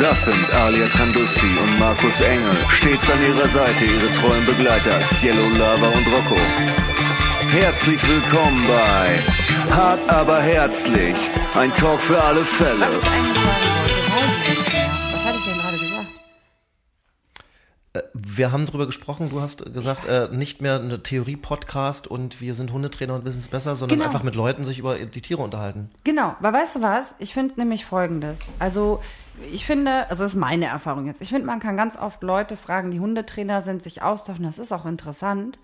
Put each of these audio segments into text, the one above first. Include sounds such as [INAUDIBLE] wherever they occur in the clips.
Das sind Alia Kandussi und Markus Engel. Stets an ihrer Seite ihre treuen Begleiter Cielo Lava und Rocco. Herzlich willkommen bei Hart aber herzlich. Ein Talk für alle Fälle. Wir haben darüber gesprochen, du hast gesagt, äh, nicht mehr eine Theorie-Podcast und wir sind Hundetrainer und wissen es besser, sondern Genau. einfach mit Leuten sich über die Tiere unterhalten. Genau, weil weißt du was? Ich finde nämlich folgendes. Also, ich finde, also das ist meine Erfahrung jetzt. Ich finde, man kann ganz oft Leute fragen, die Hundetrainer sind, sich austauschen. Das ist auch interessant.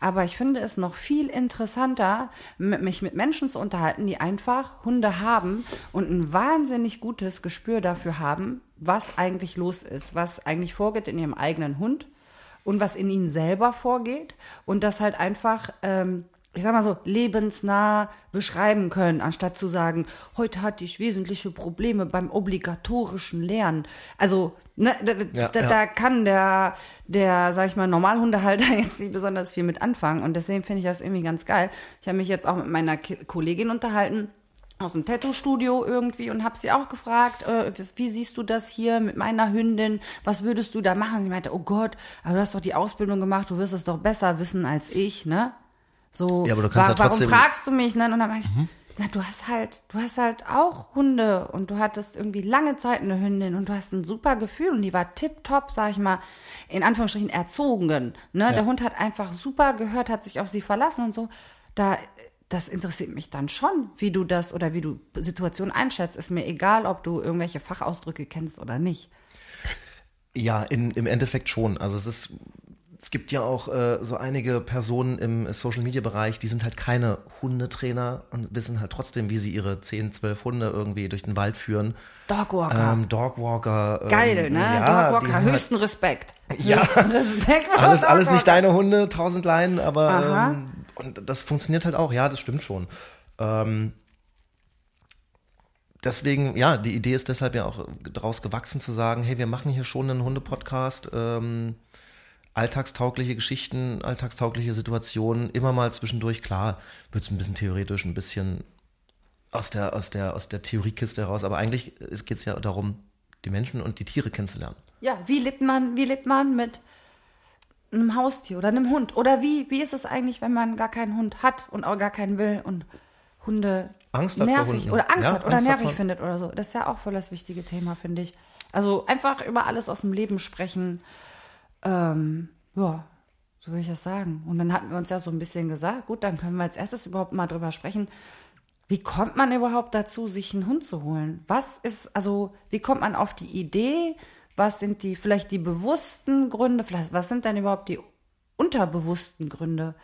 Aber ich finde es noch viel interessanter, mich mit Menschen zu unterhalten, die einfach Hunde haben und ein wahnsinnig gutes Gespür dafür haben, was eigentlich los ist, was eigentlich vorgeht in ihrem eigenen Hund und was in ihnen selber vorgeht und das halt einfach, ähm, ich sag mal so, lebensnah beschreiben können, anstatt zu sagen, heute hatte ich wesentliche Probleme beim obligatorischen Lernen. Also, ne, da, Ja, da, ja. da kann der, der, sag ich mal, Normalhundehalter [LAUGHS] jetzt nicht besonders viel mit anfangen und deswegen finde ich das irgendwie ganz geil. Ich habe mich jetzt auch mit meiner Kollegin unterhalten, aus dem Tattoo-Studio irgendwie und habe sie auch gefragt, äh, wie siehst du das hier mit meiner Hündin? Was würdest du da machen? Sie meinte, oh Gott, aber du hast doch die Ausbildung gemacht, du wirst es doch besser wissen als ich, ne? So, Ja, aber du kannst ja warum fragst du mich? Ne? Und dann meinte ich, na, du hast halt, du hast halt auch Hunde und du hattest irgendwie lange Zeit eine Hündin und du hast ein super Gefühl und die war tipptopp, sag ich mal, in Anführungsstrichen erzogen. Ne? Der Hund hat einfach super gehört, hat sich auf sie verlassen und so. Da, das interessiert mich dann schon, wie du das oder wie du Situationen einschätzt. Ist mir egal, ob du irgendwelche Fachausdrücke kennst oder nicht. Ja, in, im Endeffekt schon. Also es ist, es gibt ja auch äh, so einige Personen im Social-Media-Bereich, die sind halt keine Hundetrainer und wissen halt trotzdem, wie sie ihre 10, 12 Hunde irgendwie durch den Wald führen. Dogwalker. Ähm, Dogwalker. Ähm, Geil, ne? Ja, Dogwalker, halt- höchsten Respekt. Ja. Höchsten Respekt. alles, alles nicht deine Hunde, tausend Leinen, aber ähm, und das funktioniert halt auch, ja, das stimmt schon. Ähm, deswegen, ja, die Idee ist deshalb ja auch daraus gewachsen zu sagen, hey, wir machen hier schon einen Hundepodcast, ähm, alltagstaugliche Geschichten, alltagstaugliche Situationen, immer mal zwischendurch, klar, wird es ein bisschen theoretisch, ein bisschen aus der, aus der, aus der Theoriekiste heraus, aber eigentlich geht es ja darum, die Menschen und die Tiere kennenzulernen. Ja, wie lebt man, wie lebt man mit einem Haustier oder einem Hund? Oder wie, wie ist es eigentlich, wenn man gar keinen Hund hat und auch gar keinen will und Hunde Angst nervig oder Angst Ja, hat oder Angst nervig vor- findet oder so? Das ist ja auch voll das wichtige Thema, finde ich. Also einfach über alles aus dem Leben sprechen. Ähm, ja, so würde ich das sagen. Und dann hatten wir uns ja so ein bisschen gesagt, gut, dann können wir als erstes überhaupt mal drüber sprechen, wie kommt man überhaupt dazu, sich einen Hund zu holen? Was ist, also, wie kommt man auf die Idee? Was sind die, vielleicht die bewussten Gründe? Vielleicht, was sind denn überhaupt die unterbewussten Gründe?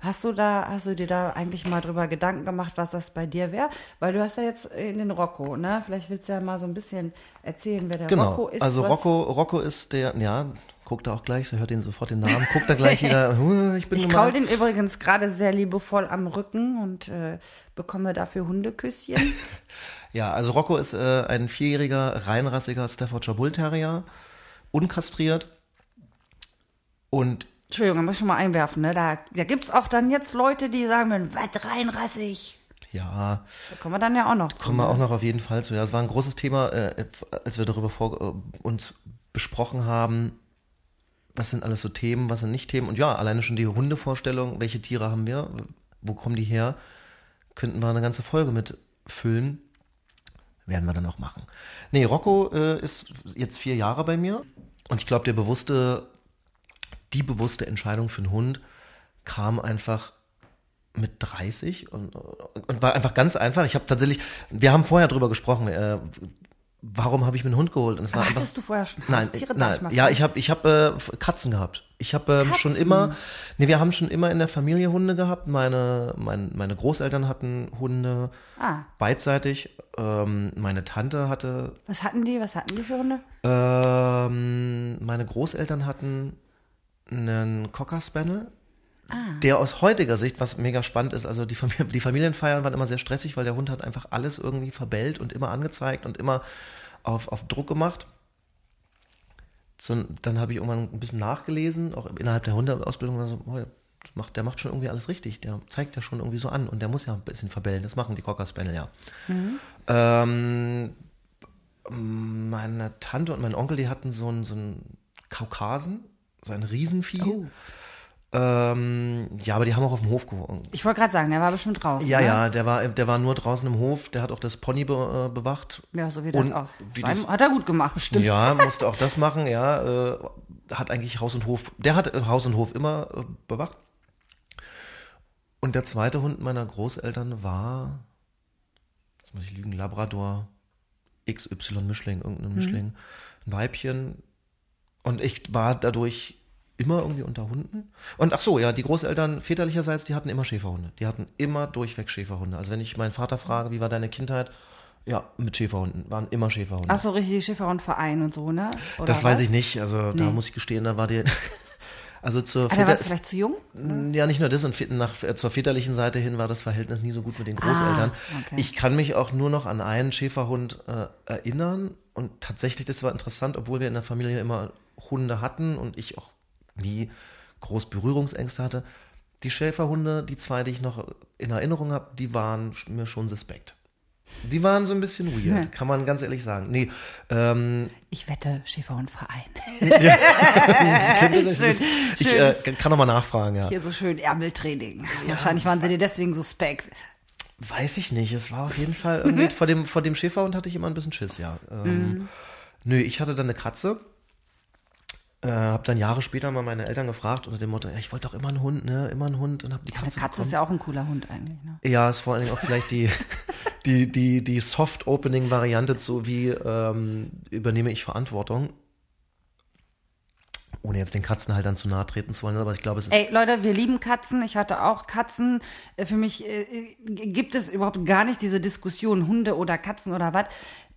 Hast du da, hast du dir da eigentlich mal drüber Gedanken gemacht, was das bei dir wäre? Weil du hast ja jetzt in den Rocco, ne? Vielleicht willst du ja mal so ein bisschen erzählen, wer der Genau. Rocco ist. also Rocco, Rocco ist der, ja, guckt er auch gleich, so hört ihn sofort den Namen, guckt er gleich wieder, [LAUGHS] "Huh, ich bin Ich gemein." kraul den übrigens gerade sehr liebevoll am Rücken und äh, bekomme dafür Hundeküsschen. [LAUGHS] Ja, also Rocco ist äh, ein vierjähriger, reinrassiger Staffordshire Bull Terrier, unkastriert und Entschuldigung, da muss ich schon mal einwerfen, ne? Da, da gibt's auch dann jetzt Leute, die sagen, würden, was reinrassig. ja, Da kommen wir dann ja auch noch zu. kommen wir ne? auch noch auf jeden Fall zu. Ja, das war ein großes Thema, äh, als wir darüber vor, äh, uns besprochen haben, was sind alles so Themen, was sind nicht Themen. Und ja, alleine schon die Hundevorstellung, welche Tiere haben wir, wo kommen die her, könnten wir eine ganze Folge mit füllen. Werden wir dann auch machen. Nee, Rocco äh, ist jetzt vier Jahre bei mir. Und ich glaube, der bewusste, die bewusste Entscheidung für einen Hund kam einfach mit 30 und, und war einfach ganz einfach. Ich habe tatsächlich, wir haben vorher drüber gesprochen, äh, warum habe ich mir einen Hund geholt? Und es Aber war einfach, hattest du vorher schon Nein, Haustiere? Darf nein. ich ja, ich habe ich hab, äh, Katzen gehabt. Ich habe ähm, schon immer, nee, wir haben schon immer in der Familie Hunde gehabt. Meine, mein, meine Großeltern hatten Hunde Ah. beidseitig. Ähm, meine Tante hatte, Was hatten die? Was hatten die für Hunde? ähm, meine Großeltern hatten einen Cocker Spaniel. Ah. Der aus heutiger Sicht, was mega spannend ist, also die, Familie, die Familienfeiern waren immer sehr stressig, weil der Hund hat einfach alles irgendwie verbellt und immer angezeigt und immer auf, auf Druck gemacht. So, dann habe ich irgendwann ein bisschen nachgelesen, auch innerhalb der Hundeausbildung, war so, oh, macht, der macht schon irgendwie alles richtig, der zeigt ja schon irgendwie so an und der muss ja ein bisschen verbellen, das machen die Cocker Spaniel ja. Ähm, meine Tante und mein Onkel, die hatten so einen, so einen Kaukasen, so ein Riesenvieh. Oh. Ähm, ja, aber die haben auch auf dem Hof gewohnt. Ich wollte gerade sagen, der war bestimmt draußen. Ja, ne? ja, der war, der war nur draußen im Hof, der hat auch das Pony be, äh, bewacht. Ja, so wie das auch. Sein, das- hat er gut gemacht, bestimmt. Ja, musste auch das machen, ja. Äh, hat eigentlich Haus und Hof, der hat äh, Haus und Hof immer äh, bewacht. Und der zweite Hund meiner Großeltern war, jetzt muss ich lügen, Labrador XY Mischling, irgendein Mischling, ein Weibchen. Und ich war dadurch immer irgendwie unter Hunden. Und ach so, ja, die Großeltern väterlicherseits, die hatten immer Schäferhunde. Die hatten immer durchweg Schäferhunde. Also wenn ich meinen Vater frage, wie war deine Kindheit? Ja, mit Schäferhunden, waren immer Schäferhunde. Ach so, richtig Schiffer und so, ne? Oder Das weiß was? ich nicht. Also da Nee. muss ich gestehen, da war die. [LAUGHS] Also zur, Ah, da warst vielleicht zu jung? ja nicht nur das, und nach, äh, zur väterlichen Seite hin war das Verhältnis nie so gut mit den Großeltern. Ah, okay. Ich kann mich auch nur noch an einen Schäferhund äh, erinnern und tatsächlich, das war interessant, obwohl wir in der Familie immer Hunde hatten und ich auch nie groß Berührungsängste hatte. Die Schäferhunde, die zwei, die ich noch in Erinnerung habe, die waren mir schon suspekt. Die waren so ein bisschen weird, [LAUGHS] kann man ganz ehrlich sagen. Nee, ähm, Ich wette, Schäfer und Verein. [LAUGHS] Schön, ich äh, kann noch mal nachfragen, ja. Hier so schön Ärmeltraining. Wahrscheinlich waren sie dir deswegen suspekt. Weiß ich nicht. Es war auf jeden Fall irgendwie [LAUGHS] vor dem, vor dem Schäferhund hatte ich immer ein bisschen Schiss, ja. Ähm, Mhm. Nö, ich hatte dann eine Katze. Äh, hab dann Jahre später mal meine Eltern gefragt unter dem Motto, ja, ich wollte doch immer einen Hund, ne, immer einen Hund und hab die Katze, Katze ist bekommen. ja auch ein cooler Hund eigentlich, ne? Ja, ist vor allen Dingen auch vielleicht die, [LAUGHS] die, die, die Soft-Opening-Variante, so wie ähm, übernehme ich Verantwortung. Ohne jetzt den Katzenhaltern zu nahe treten zu wollen, aber ich glaube, es ist Ey, Leute, wir lieben Katzen. Ich hatte auch Katzen. Äh, Für mich äh, gibt es überhaupt gar nicht diese Diskussion, Hunde oder Katzen oder was.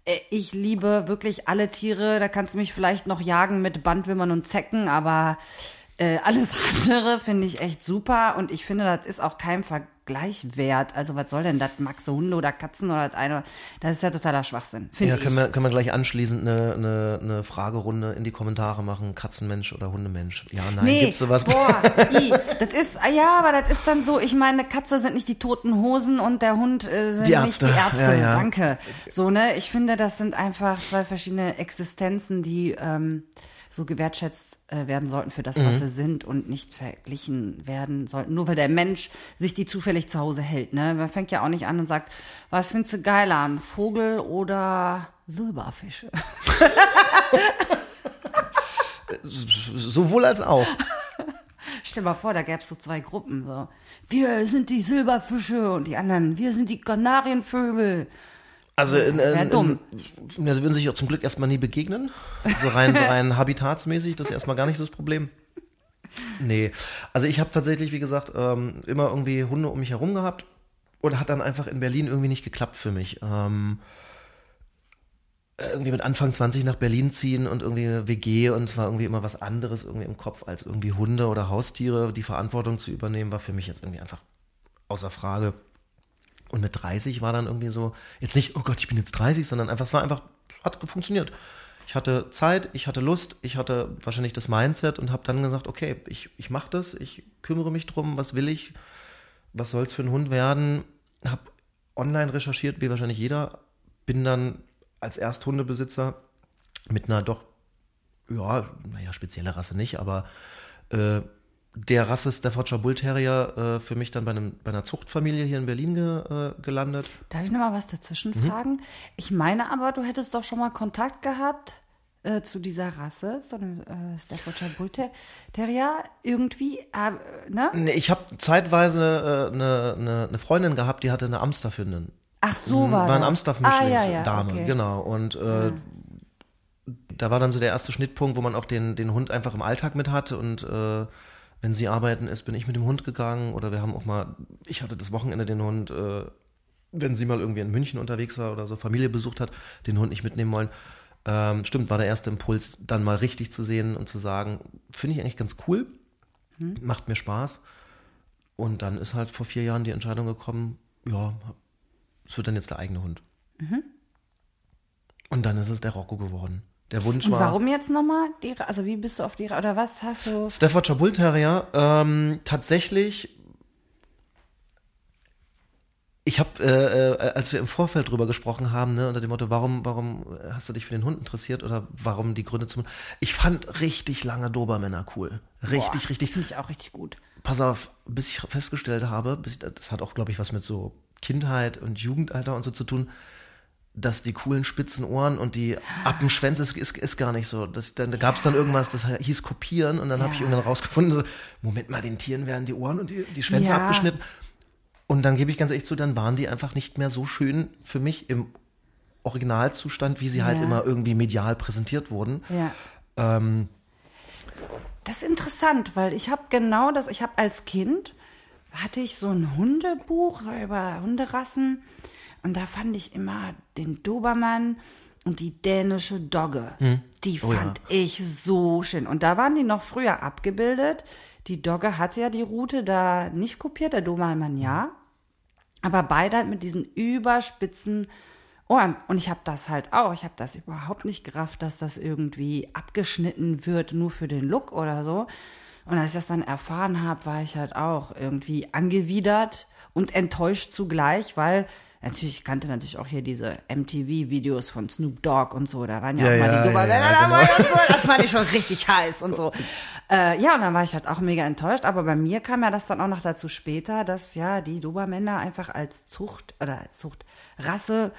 Äh, Ich liebe wirklich alle Tiere. Da kannst du mich vielleicht noch jagen mit Bandwürmern und Zecken, aber äh, alles [LAUGHS] andere finde ich echt super. Und ich finde, das ist auch kein Vergleich wert. Also was soll denn das? Magst du Hunde oder Katzen oder das eine? Das ist ja totaler Schwachsinn, finde Ja, ich. können wir, können wir gleich anschließend eine, eine, eine Fragerunde in die Kommentare machen. Katzenmensch oder Hundemensch? Ja, nein, Nee, gibt's sowas? boah, [LAUGHS] i, das ist, ah ja, aber das ist dann so, ich meine, Katze sind nicht die toten Hosen und der Hund äh, sind Die nicht die Ärzte, Ärzte. ja, ja. Danke. So, ne, ich finde, das sind einfach zwei verschiedene Existenzen, die ähm, so gewertschätzt äh, werden sollten für das, Mhm. was sie sind und nicht verglichen werden sollten, nur weil der Mensch sich die zufällig zu Hause hält, ne? Man fängt ja auch nicht an und sagt, was findest du geiler, ein Vogel oder Silberfische? [LAUGHS] Sowohl als auch. [LAUGHS] Stell mal vor, da gäbe es so zwei Gruppen. So. Wir sind die Silberfische und die anderen, wir sind die Kanarienvögel. Also, in, in, Wär dumm. In, ja, sie würden sich auch zum Glück erstmal nie begegnen. So rein, [LAUGHS] rein habitatsmäßig, das ist erstmal gar nicht so das Problem. Nee, also ich habe tatsächlich, wie gesagt, ähm, immer irgendwie Hunde um mich herum gehabt und hat dann einfach in Berlin irgendwie nicht geklappt für mich. Ähm, irgendwie mit Anfang 20 nach Berlin ziehen und irgendwie eine WG und zwar irgendwie immer was anderes irgendwie im Kopf als irgendwie Hunde oder Haustiere. Die Verantwortung zu übernehmen war für mich jetzt irgendwie einfach außer Frage. Und mit 30 war dann irgendwie so, jetzt nicht, oh Gott, ich bin jetzt 30, sondern einfach, es war einfach, hat funktioniert. Ich hatte Zeit, ich hatte Lust, ich hatte wahrscheinlich das Mindset und habe dann gesagt, okay, ich, ich mache das, ich kümmere mich drum, was will ich, was soll es für ein Hund werden. Habe online recherchiert, wie wahrscheinlich jeder, bin dann als Ersthundebesitzer mit einer doch, ja, naja, spezielle Rasse nicht, aber äh, der Rasse Staffordshire Bull Terrier äh, für mich dann bei, einem, bei einer Zuchtfamilie hier in Berlin ge, äh, gelandet. Darf ich noch mal was dazwischen Mhm. fragen? Ich meine aber, du hättest doch schon mal Kontakt gehabt äh, zu dieser Rasse, so eine äh, Staffordshire Bull Ter- Terrier, irgendwie, äh, ne? Nee, ich habe zeitweise äh, eine, eine, eine Freundin gehabt, die hatte eine Amstaffhündin. Ach, so war war eine das. Amstaff-Mischlingsdame, ah, ja, ja, okay. genau. Und äh, da war dann so der erste Schnittpunkt, wo man auch den, den Hund einfach im Alltag mit hat und äh, wenn sie arbeiten ist, bin ich mit dem Hund gegangen oder wir haben auch mal, ich hatte das Wochenende den Hund, äh, wenn sie mal irgendwie in München unterwegs war oder so Familie besucht hat, den Hund nicht mitnehmen wollen. Ähm, stimmt, war der erste Impuls, dann mal richtig zu sehen und zu sagen, finde ich eigentlich ganz cool, macht mir Spaß. Und dann ist halt vor vier Jahren die Entscheidung gekommen, ja, es wird dann jetzt der eigene Hund. Mhm. Und dann ist es der Rocco geworden. Der Wunsch Und war. warum jetzt nochmal? Also wie bist du auf die, oder was hast du? Staffordshire Bull Terrier, ähm, tatsächlich ich habe, äh, äh, als wir im Vorfeld drüber gesprochen haben, ne, unter dem Motto, warum, warum hast du dich für den Hund interessiert oder warum die Gründe zum Ich fand richtig lange Dobermänner cool. Richtig, Boah, richtig. Finde ich auch richtig gut. Pass auf, bis ich festgestellt habe, bis ich, das hat auch, glaube ich, was mit so Kindheit und Jugendalter und so zu tun, dass die coolen spitzen Ohren und die Appenschwänze ist, ist, ist gar nicht so. Das, dann, da gab es dann irgendwas, das hieß kopieren und dann habe ich Ja. irgendwann rausgefunden, so, Moment mal, den Tieren werden die Ohren und die, die Schwänze Ja. abgeschnitten. Und dann gebe ich ganz ehrlich zu, dann waren die einfach nicht mehr so schön für mich im Originalzustand, wie sie halt Ja. immer irgendwie medial präsentiert wurden. Ja. Ähm, Das ist interessant, weil ich habe genau das, ich habe als Kind, hatte ich so ein Hundebuch über Hunderassen und da fand ich immer den Dobermann und die dänische Dogge. Die Oh ja. fand ich so schön. Und da waren die noch früher abgebildet. Die Dogge hatte ja die Route da nicht kopiert, der Dobermann ja. Aber beide halt mit diesen überspitzen Ohren. Und ich habe das halt auch. Ich habe das überhaupt nicht gerafft, dass das irgendwie abgeschnitten wird, nur für den Look oder so. Und als ich das dann erfahren habe, war ich halt auch irgendwie angewidert und enttäuscht zugleich, weil natürlich ich kannte natürlich auch hier diese MTV-Videos von Snoop Dogg und so. Da waren ja, Ja, auch mal ja, die Dobermänner ja, dabei und so. Das fand ich schon richtig heiß und so. [LAUGHS] Äh, ja, und dann war ich halt auch mega enttäuscht. Aber bei mir kam ja das dann auch noch dazu später, dass ja die Dobermänner einfach als Zucht oder als Zuchtrasse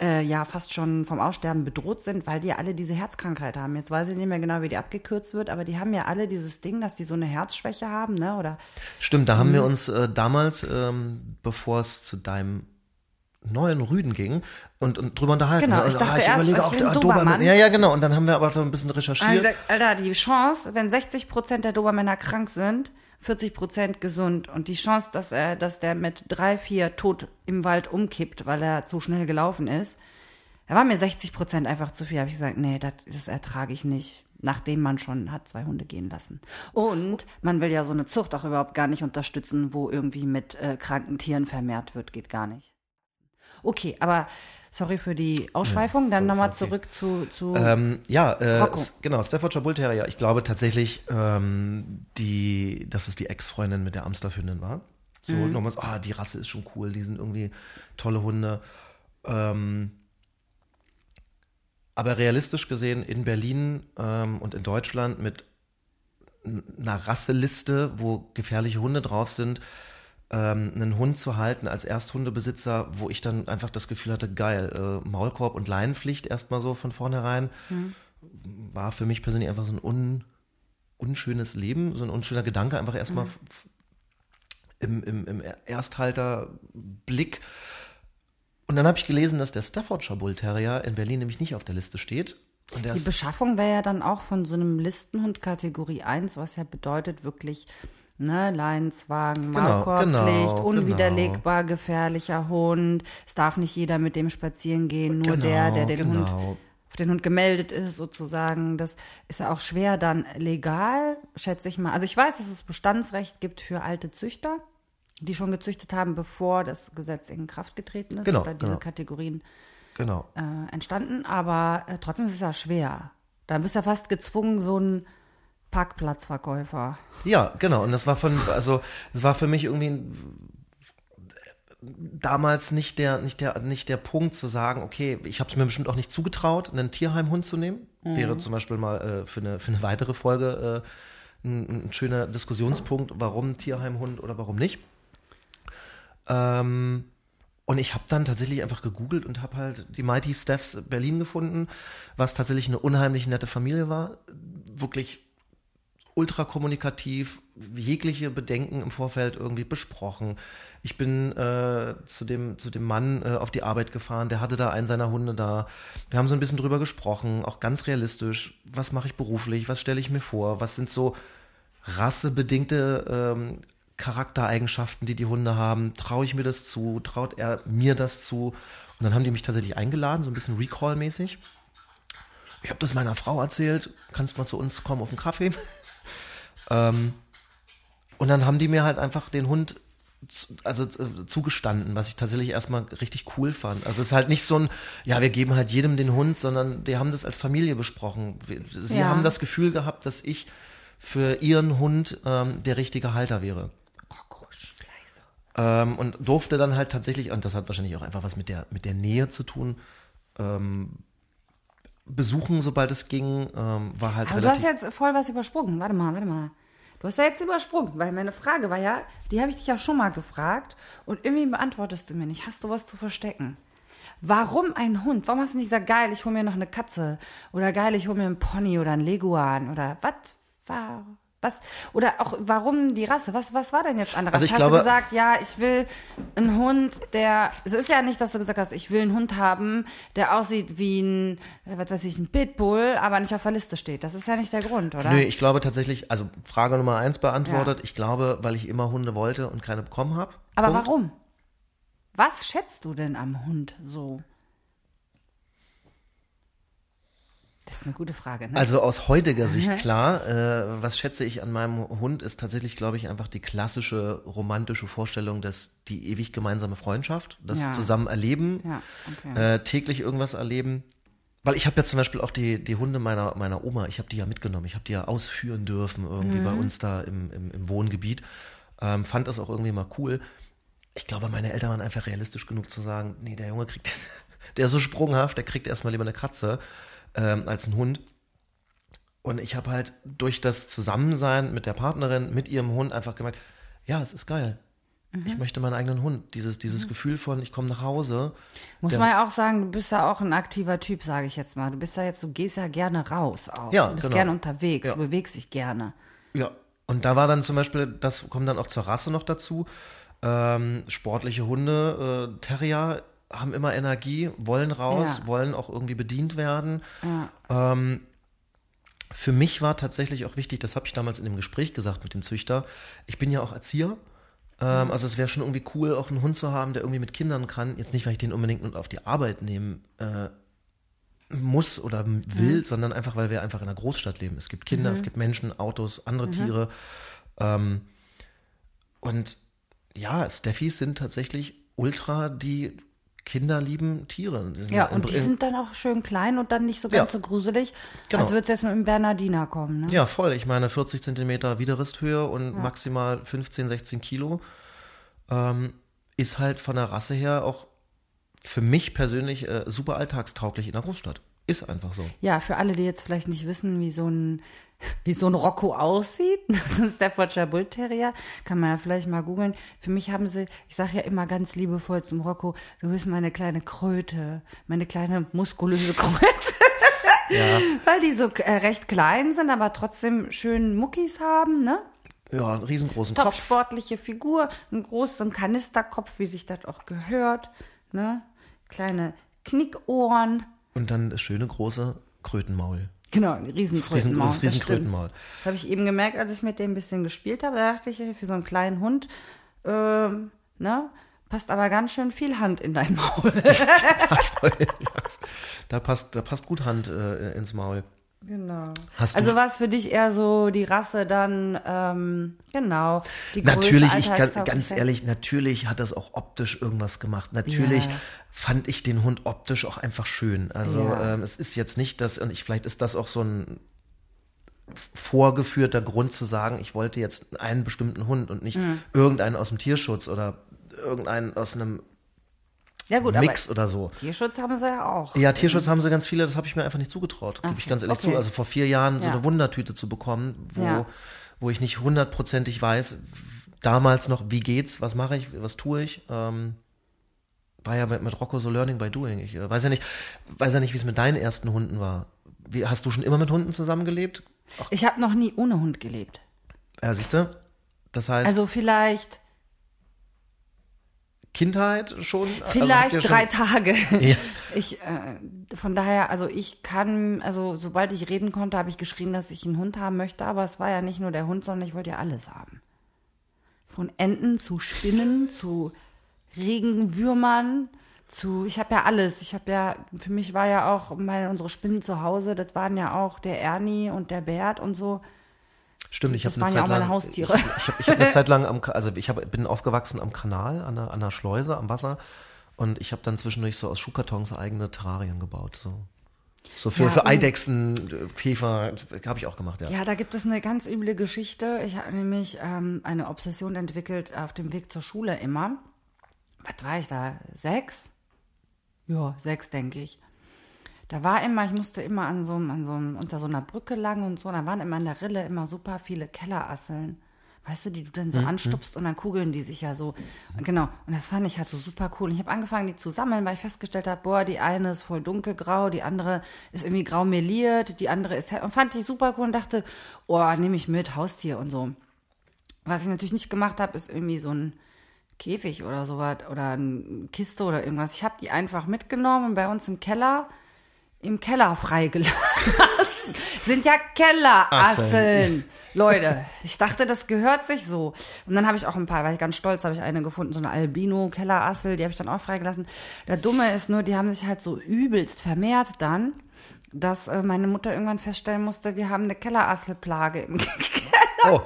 äh, ja fast schon vom Aussterben bedroht sind, weil die alle diese Herzkrankheit haben. Jetzt weiß ich nicht mehr genau, wie die abgekürzt wird, aber die haben ja alle dieses Ding, dass die so eine Herzschwäche haben, ne? Oder Stimmt, da haben Mhm. wir uns äh, damals, ähm, bevor es zu deinem neuen Rüden ging und, und drüber unterhalten. Genau, ne? ich Also, dachte ich erst, überlege auch ein Dobermann. Dobermann. Ja, ja, genau. Und dann haben wir aber so ein bisschen recherchiert. gesagt, Alter, die Chance, wenn 60 Prozent der Dobermänner krank sind, 40 Prozent gesund und die Chance, dass er, dass der mit drei, vier tot im Wald umkippt, weil er zu schnell gelaufen ist, da war mir 60 Prozent einfach zu viel. Habe ich gesagt, nee, das, das ertrage ich nicht, nachdem man schon hat zwei Hunde gehen lassen. Und man will ja so eine Zucht auch überhaupt gar nicht unterstützen, wo irgendwie mit äh, kranken Tieren vermehrt wird, geht gar nicht. Okay, aber sorry für die Ausschweifung. Dann nochmal okay. zurück zu, zu Ähm, ja, äh, genau, Staffordshire Bull Terrier. Ich glaube tatsächlich, ähm, die, dass es die Ex-Freundin mit der Amsterhündin war. So, Mhm. nochmal so, ah, die Rasse ist schon cool, die sind irgendwie tolle Hunde. Ähm, aber realistisch gesehen in Berlin ähm, und in Deutschland mit einer Rasseliste, wo gefährliche Hunde drauf sind, ähm, einen Hund zu halten als Ersthundebesitzer, wo ich dann einfach das Gefühl hatte, geil, äh, Maulkorb und Leinenpflicht erstmal so von vornherein, war für mich persönlich einfach so ein un, unschönes Leben, so ein unschöner Gedanke, einfach erstmal f- im, im, im Ersthalterblick. Und dann habe ich gelesen, dass der Staffordshire Bull Terrier in Berlin nämlich nicht auf der Liste steht. Die Beschaffung wäre ja dann auch von so einem Listenhund Kategorie 1, was ja bedeutet wirklich, ne, Leinzwagen, Genau, Maulkorbpflicht, genau, unwiderlegbar, gefährlicher Hund. Es darf nicht jeder mit dem spazieren gehen, nur der, der den genau. Hund auf den Hund gemeldet ist, sozusagen. Das ist ja auch schwer dann legal, schätze ich mal. Also ich weiß, dass es Bestandsrecht gibt für alte Züchter, die schon gezüchtet haben, bevor das Gesetz in Kraft getreten ist Genau, oder diese genau. Kategorien Genau. äh, entstanden, aber äh, trotzdem ist es ja schwer. Da bist du ja fast gezwungen, so ein Parkplatzverkäufer. Ja, genau. Und das war von, also, das war für mich irgendwie damals nicht der, nicht der, nicht der Punkt zu sagen, okay, ich habe es mir bestimmt auch nicht zugetraut, einen Tierheimhund zu nehmen. Wäre zum Beispiel mal äh, für, eine, für eine weitere Folge äh, ein, ein schöner Diskussionspunkt, warum Tierheimhund oder warum nicht. Ähm, und ich habe dann tatsächlich einfach gegoogelt und habe halt die Mighty Staffs Berlin gefunden, was tatsächlich eine unheimlich nette Familie war. Wirklich ultra kommunikativ, jegliche Bedenken im Vorfeld irgendwie besprochen. Ich bin äh, zu, dem, zu dem Mann äh, auf die Arbeit gefahren, der hatte da einen seiner Hunde da. Wir haben so ein bisschen drüber gesprochen, auch ganz realistisch. Was mache ich beruflich? Was stelle ich mir vor? Was sind so rassebedingte ähm, Charaktereigenschaften, die die Hunde haben? Traue ich mir das zu? Traut er mir das zu? Und dann haben die mich tatsächlich eingeladen, so ein bisschen Recall-mäßig. Ich habe das meiner Frau erzählt. Kannst mal zu uns kommen auf einen Kaffee? Ähm, und dann haben die mir halt einfach den Hund also äh, zugestanden, was ich tatsächlich erstmal richtig cool fand. Also es ist halt nicht so ein, ja, wir geben halt jedem den Hund, sondern die haben das als Familie besprochen. Sie Ja. haben das Gefühl gehabt, dass ich für ihren Hund ähm, der richtige Halter wäre. Ähm, und durfte dann halt tatsächlich, und das hat wahrscheinlich auch einfach was mit der, mit der Nähe zu tun, ähm, besuchen, sobald es ging, ähm, war halt Aber du hast relativ. jetzt voll was übersprungen. Warte mal, warte mal. Du hast ja jetzt übersprungen, weil meine Frage war ja, die habe ich dich ja schon mal gefragt und irgendwie beantwortest du mir nicht. Hast du was zu verstecken? Warum ein Hund? Warum hast du nicht gesagt, geil, ich hole mir noch eine Katze oder geil, ich hole mir einen Pony oder einen Leguan oder was war was oder auch warum die Rasse? Was was war denn jetzt anders? Also ich hast glaube- du gesagt, ja, ich will einen Hund, der es ist ja nicht, dass du gesagt hast, ich will einen Hund haben, der aussieht wie ein was weiß ich, ein Pitbull, aber nicht auf der Liste steht. Das ist ja nicht der Grund, oder? Nö, ich glaube tatsächlich, also Frage Nummer eins beantwortet. Ja. Ich glaube, weil ich immer Hunde wollte und keine bekommen habe. Aber Punkt. warum? Was schätzt du denn am Hund so? Das ist eine gute Frage, ne? Also aus heutiger Sicht [LAUGHS] klar, äh, was schätze ich an meinem Hund, ist tatsächlich, glaube ich, einfach die klassische romantische Vorstellung, dass die ewig gemeinsame Freundschaft, das Ja. zusammen erleben, ja, okay. äh, täglich irgendwas erleben. Weil ich habe ja zum Beispiel auch die, die Hunde meiner, meiner Oma, ich habe die ja mitgenommen, ich habe die ja ausführen dürfen irgendwie bei uns da im, im, im Wohngebiet. Ähm, fand das auch irgendwie mal cool. Ich glaube, meine Eltern waren einfach realistisch genug zu sagen, nee, der Junge kriegt, [LAUGHS] der ist so sprunghaft, der kriegt erstmal lieber eine Katze ähm, als ein Hund. Und ich habe halt durch das Zusammensein mit der Partnerin, mit ihrem Hund einfach gemerkt, ja, es ist geil. Ich möchte meinen eigenen Hund. Dieses, dieses Gefühl von, ich komme nach Hause. Muss der- man ja auch sagen, du bist ja auch ein aktiver Typ, sage ich jetzt mal. Du bist ja jetzt, du gehst ja gerne raus auch. Ja, du bist genau. gerne unterwegs, Ja. du bewegst dich gerne. Ja. Und da war dann zum Beispiel, das kommt dann auch zur Rasse noch dazu. Ähm, sportliche Hunde, äh, Terrier haben immer Energie, wollen raus, Ja. wollen auch irgendwie bedient werden. Ähm, für mich war tatsächlich auch wichtig, das habe ich damals in dem Gespräch gesagt mit dem Züchter, ich bin ja auch Erzieher. Ähm, also es wäre schon irgendwie cool, auch einen Hund zu haben, der irgendwie mit Kindern kann. Jetzt nicht, weil ich den unbedingt mit auf die Arbeit nehmen äh, muss oder will, sondern einfach, weil wir einfach in einer Großstadt leben. Es gibt Kinder, es gibt Menschen, Autos, andere Tiere. Ähm, und ja, Steffis sind tatsächlich ultra die kinderlieben Tiere. Die sind Ja, und die in- sind dann auch schön klein und dann nicht so ganz Ja. so gruselig, Genau. als würdest du jetzt mit einem Bernardiner kommen. Ne? Ja, voll. Ich meine, 40 Zentimeter Widerristhöhe und maximal 15, 16 Kilo ähm, ist halt von der Rasse her auch für mich persönlich äh, super alltagstauglich in der Großstadt. Ist einfach so. Ja, für alle, die jetzt vielleicht nicht wissen, wie so ein, [LAUGHS] wie so ein Rocco aussieht, [LAUGHS] das ist ein Staffordshire Bull Terrier, kann man ja vielleicht mal googeln. Für mich haben sie, ich sage ja immer ganz liebevoll zum Rocco, du bist meine kleine Kröte, meine kleine muskulöse [LAUGHS] Kröte. Ja, Weil die so äh, recht klein sind, aber trotzdem schön Muckis haben, ne? ja einen riesengroßen Top Kopf. sportliche Figur, einen großen Kanisterkopf, wie sich das auch gehört, ne? Kleine Knickohren. Und dann das schöne große Krötenmaul. Genau, ein Riesenkrötenmaul. das Riesenkrötenmaul. Das, das habe ich eben gemerkt, als ich mit dem ein bisschen gespielt habe. Da dachte ich, für so einen kleinen Hund, ähm, ne, passt aber ganz schön viel Hand in dein Maul. [LAUGHS] [LAUGHS] Da passt, da passt gut Hand äh, ins Maul. Genau. Hast also war es für dich eher so die Rasse dann, ähm, genau, die Größe, Natürlich, ich kann, ganz ehrlich, natürlich hat das auch optisch irgendwas gemacht. Natürlich Ja. fand ich den Hund optisch auch einfach schön. Also Ja. ähm, es ist jetzt nicht das, und ich, vielleicht ist das auch so ein vorgeführter Grund zu sagen, ich wollte jetzt einen bestimmten Hund und nicht Mhm. irgendeinen aus dem Tierschutz oder irgendeinen aus einem Ja gut, Mix oder so. Tierschutz haben sie ja auch. Ja, Tierschutz haben sie ganz viele, das habe ich mir einfach nicht zugetraut, gebe Ach ich so, ganz ehrlich okay. zu. Also vor vier Jahren so Ja. eine Wundertüte zu bekommen, wo, Ja. wo ich nicht hundertprozentig weiß, damals noch, wie geht's, was mache ich, was tue ich, ähm, war ja mit, mit Rocco so Learning by Doing. Ich äh, weiß ja nicht, weiß ja nicht, wie es mit deinen ersten Hunden war. Wie, hast du schon immer mit Hunden zusammengelebt? Ich habe noch nie ohne Hund gelebt. Ja, siehst du? Das heißt, Also vielleicht, Kindheit schon? Also vielleicht schon- drei Tage. [LAUGHS] Ja. Ich, äh, von daher, also ich kann, also sobald ich reden konnte, habe ich geschrien, dass ich einen Hund haben möchte, aber es war ja nicht nur der Hund, sondern ich wollte ja alles haben. Von Enten zu Spinnen, zu Regenwürmern, zu, ich habe ja alles. Ich habe ja, für mich war ja auch meine, unsere Spinnen zu Hause, das waren ja auch der Ernie und der Bert und so. Stimmt, ich habe eine ja Zeit meine lang, Haustiere. Ich, ich habe ich hab eine [LAUGHS] Zeit lang am, also ich hab, bin aufgewachsen am Kanal, an der, an der Schleuse, am Wasser. Und ich habe dann zwischendurch so aus Schuhkartons eigene Terrarien gebaut. So. So für, Ja, für. Eidechsen, Käfer, habe ich auch gemacht, ja. Ja, da gibt es eine ganz üble Geschichte. Ich habe nämlich ähm, eine Obsession entwickelt auf dem Weg zur Schule immer. Was war ich da? Sechs? Ja, sechs, denke ich. Da war immer, ich musste immer an so, an so, unter so einer Brücke lang und so. Da waren immer in der Rille immer super viele Kellerasseln. Weißt du, die du dann so anstupst und dann kugeln die sich ja so. Genau. Und das fand ich halt so super cool. Und ich habe angefangen, die zu sammeln, weil ich festgestellt habe, boah, die eine ist voll dunkelgrau, die andere ist irgendwie grau meliert, die andere ist hell. Und fand ich super cool und dachte, oh, nehme ich mit, Haustier und so. Was ich natürlich nicht gemacht habe, ist irgendwie so ein Käfig oder sowas oder eine Kiste oder irgendwas. Ich habe die einfach mitgenommen und bei uns im Keller, im Keller freigelassen. [LAUGHS] Sind ja Kellerasseln. Leute, ich dachte, das gehört sich so. Und dann habe ich auch ein paar, war ich ganz stolz, habe ich eine gefunden, so eine Albino-Kellerassel, die habe ich dann auch freigelassen. Der Dumme ist nur, die haben sich halt so übelst vermehrt dann, dass äh, meine Mutter irgendwann feststellen musste, wir haben eine Kellerasselplage im [LAUGHS] Oh,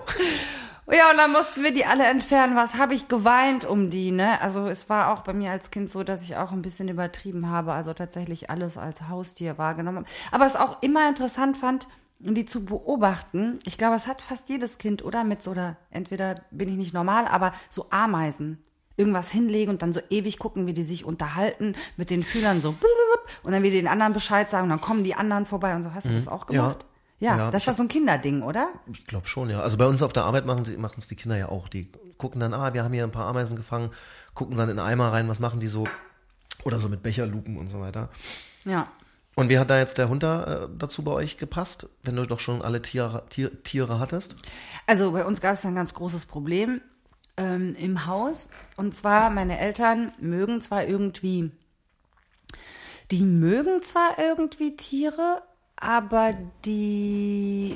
ja, und dann mussten wir die alle entfernen. Was habe ich geweint um die, ne? Also es war auch bei mir als Kind so, dass ich auch ein bisschen übertrieben habe, also tatsächlich alles als Haustier wahrgenommen habe. Aber es auch immer interessant fand, die zu beobachten. Ich glaube, es hat fast jedes Kind, oder? Mit so, oder entweder bin ich nicht normal, aber so Ameisen. Irgendwas hinlegen und dann so ewig gucken, wie die sich unterhalten, mit den Fühlern so blub, und dann wieder den anderen Bescheid sagen und dann kommen die anderen vorbei und so. Hast du das auch gemacht? Ja, Ja, das ist doch so ein Kinderding, oder? ich glaube schon, ja. Also bei uns auf der Arbeit machen es die Kinder ja auch. Die gucken dann, ah, wir haben hier ein paar Ameisen gefangen, gucken dann in Eimer rein, was machen die so? Oder so mit Becherlupen und so weiter. Ja. Und wie hat da jetzt der Hund da, äh, dazu bei euch gepasst, wenn du doch schon alle Tiere, Tier, Tiere hattest? Also bei uns gab es ein ganz großes Problem ähm, im Haus. Und zwar, meine Eltern mögen zwar irgendwie, die mögen zwar irgendwie Tiere, aber die,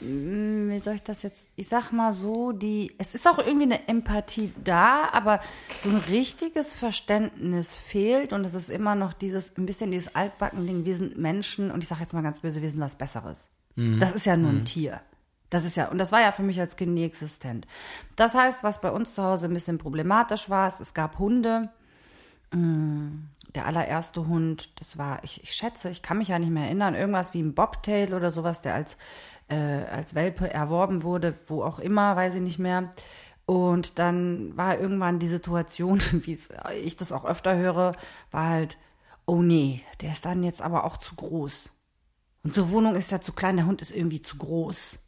mm, wie soll ich das jetzt, ich sag mal so, die, es ist auch irgendwie eine Empathie da, aber so ein richtiges Verständnis fehlt und es ist immer noch dieses, ein bisschen dieses Altbacken-Ding, wir sind Menschen und ich sag jetzt mal ganz böse, wir sind was Besseres. Das ist ja nur ein Tier. Das ist ja, und das war ja für mich als Kind nie existent. Das heißt, was bei uns zu Hause ein bisschen problematisch war, ist, es gab Hunde. Der allererste Hund, das war, ich, ich schätze, ich kann mich ja nicht mehr erinnern, irgendwas wie ein Bobtail oder sowas, der als, äh, als Welpe erworben wurde, wo auch immer, weiß ich nicht mehr. Und dann war irgendwann die Situation, [LAUGHS] wie ich das auch öfter höre, war halt, oh nee, der ist dann jetzt aber auch zu groß. Unsere Wohnung ist ja zu klein, der Hund ist irgendwie zu groß.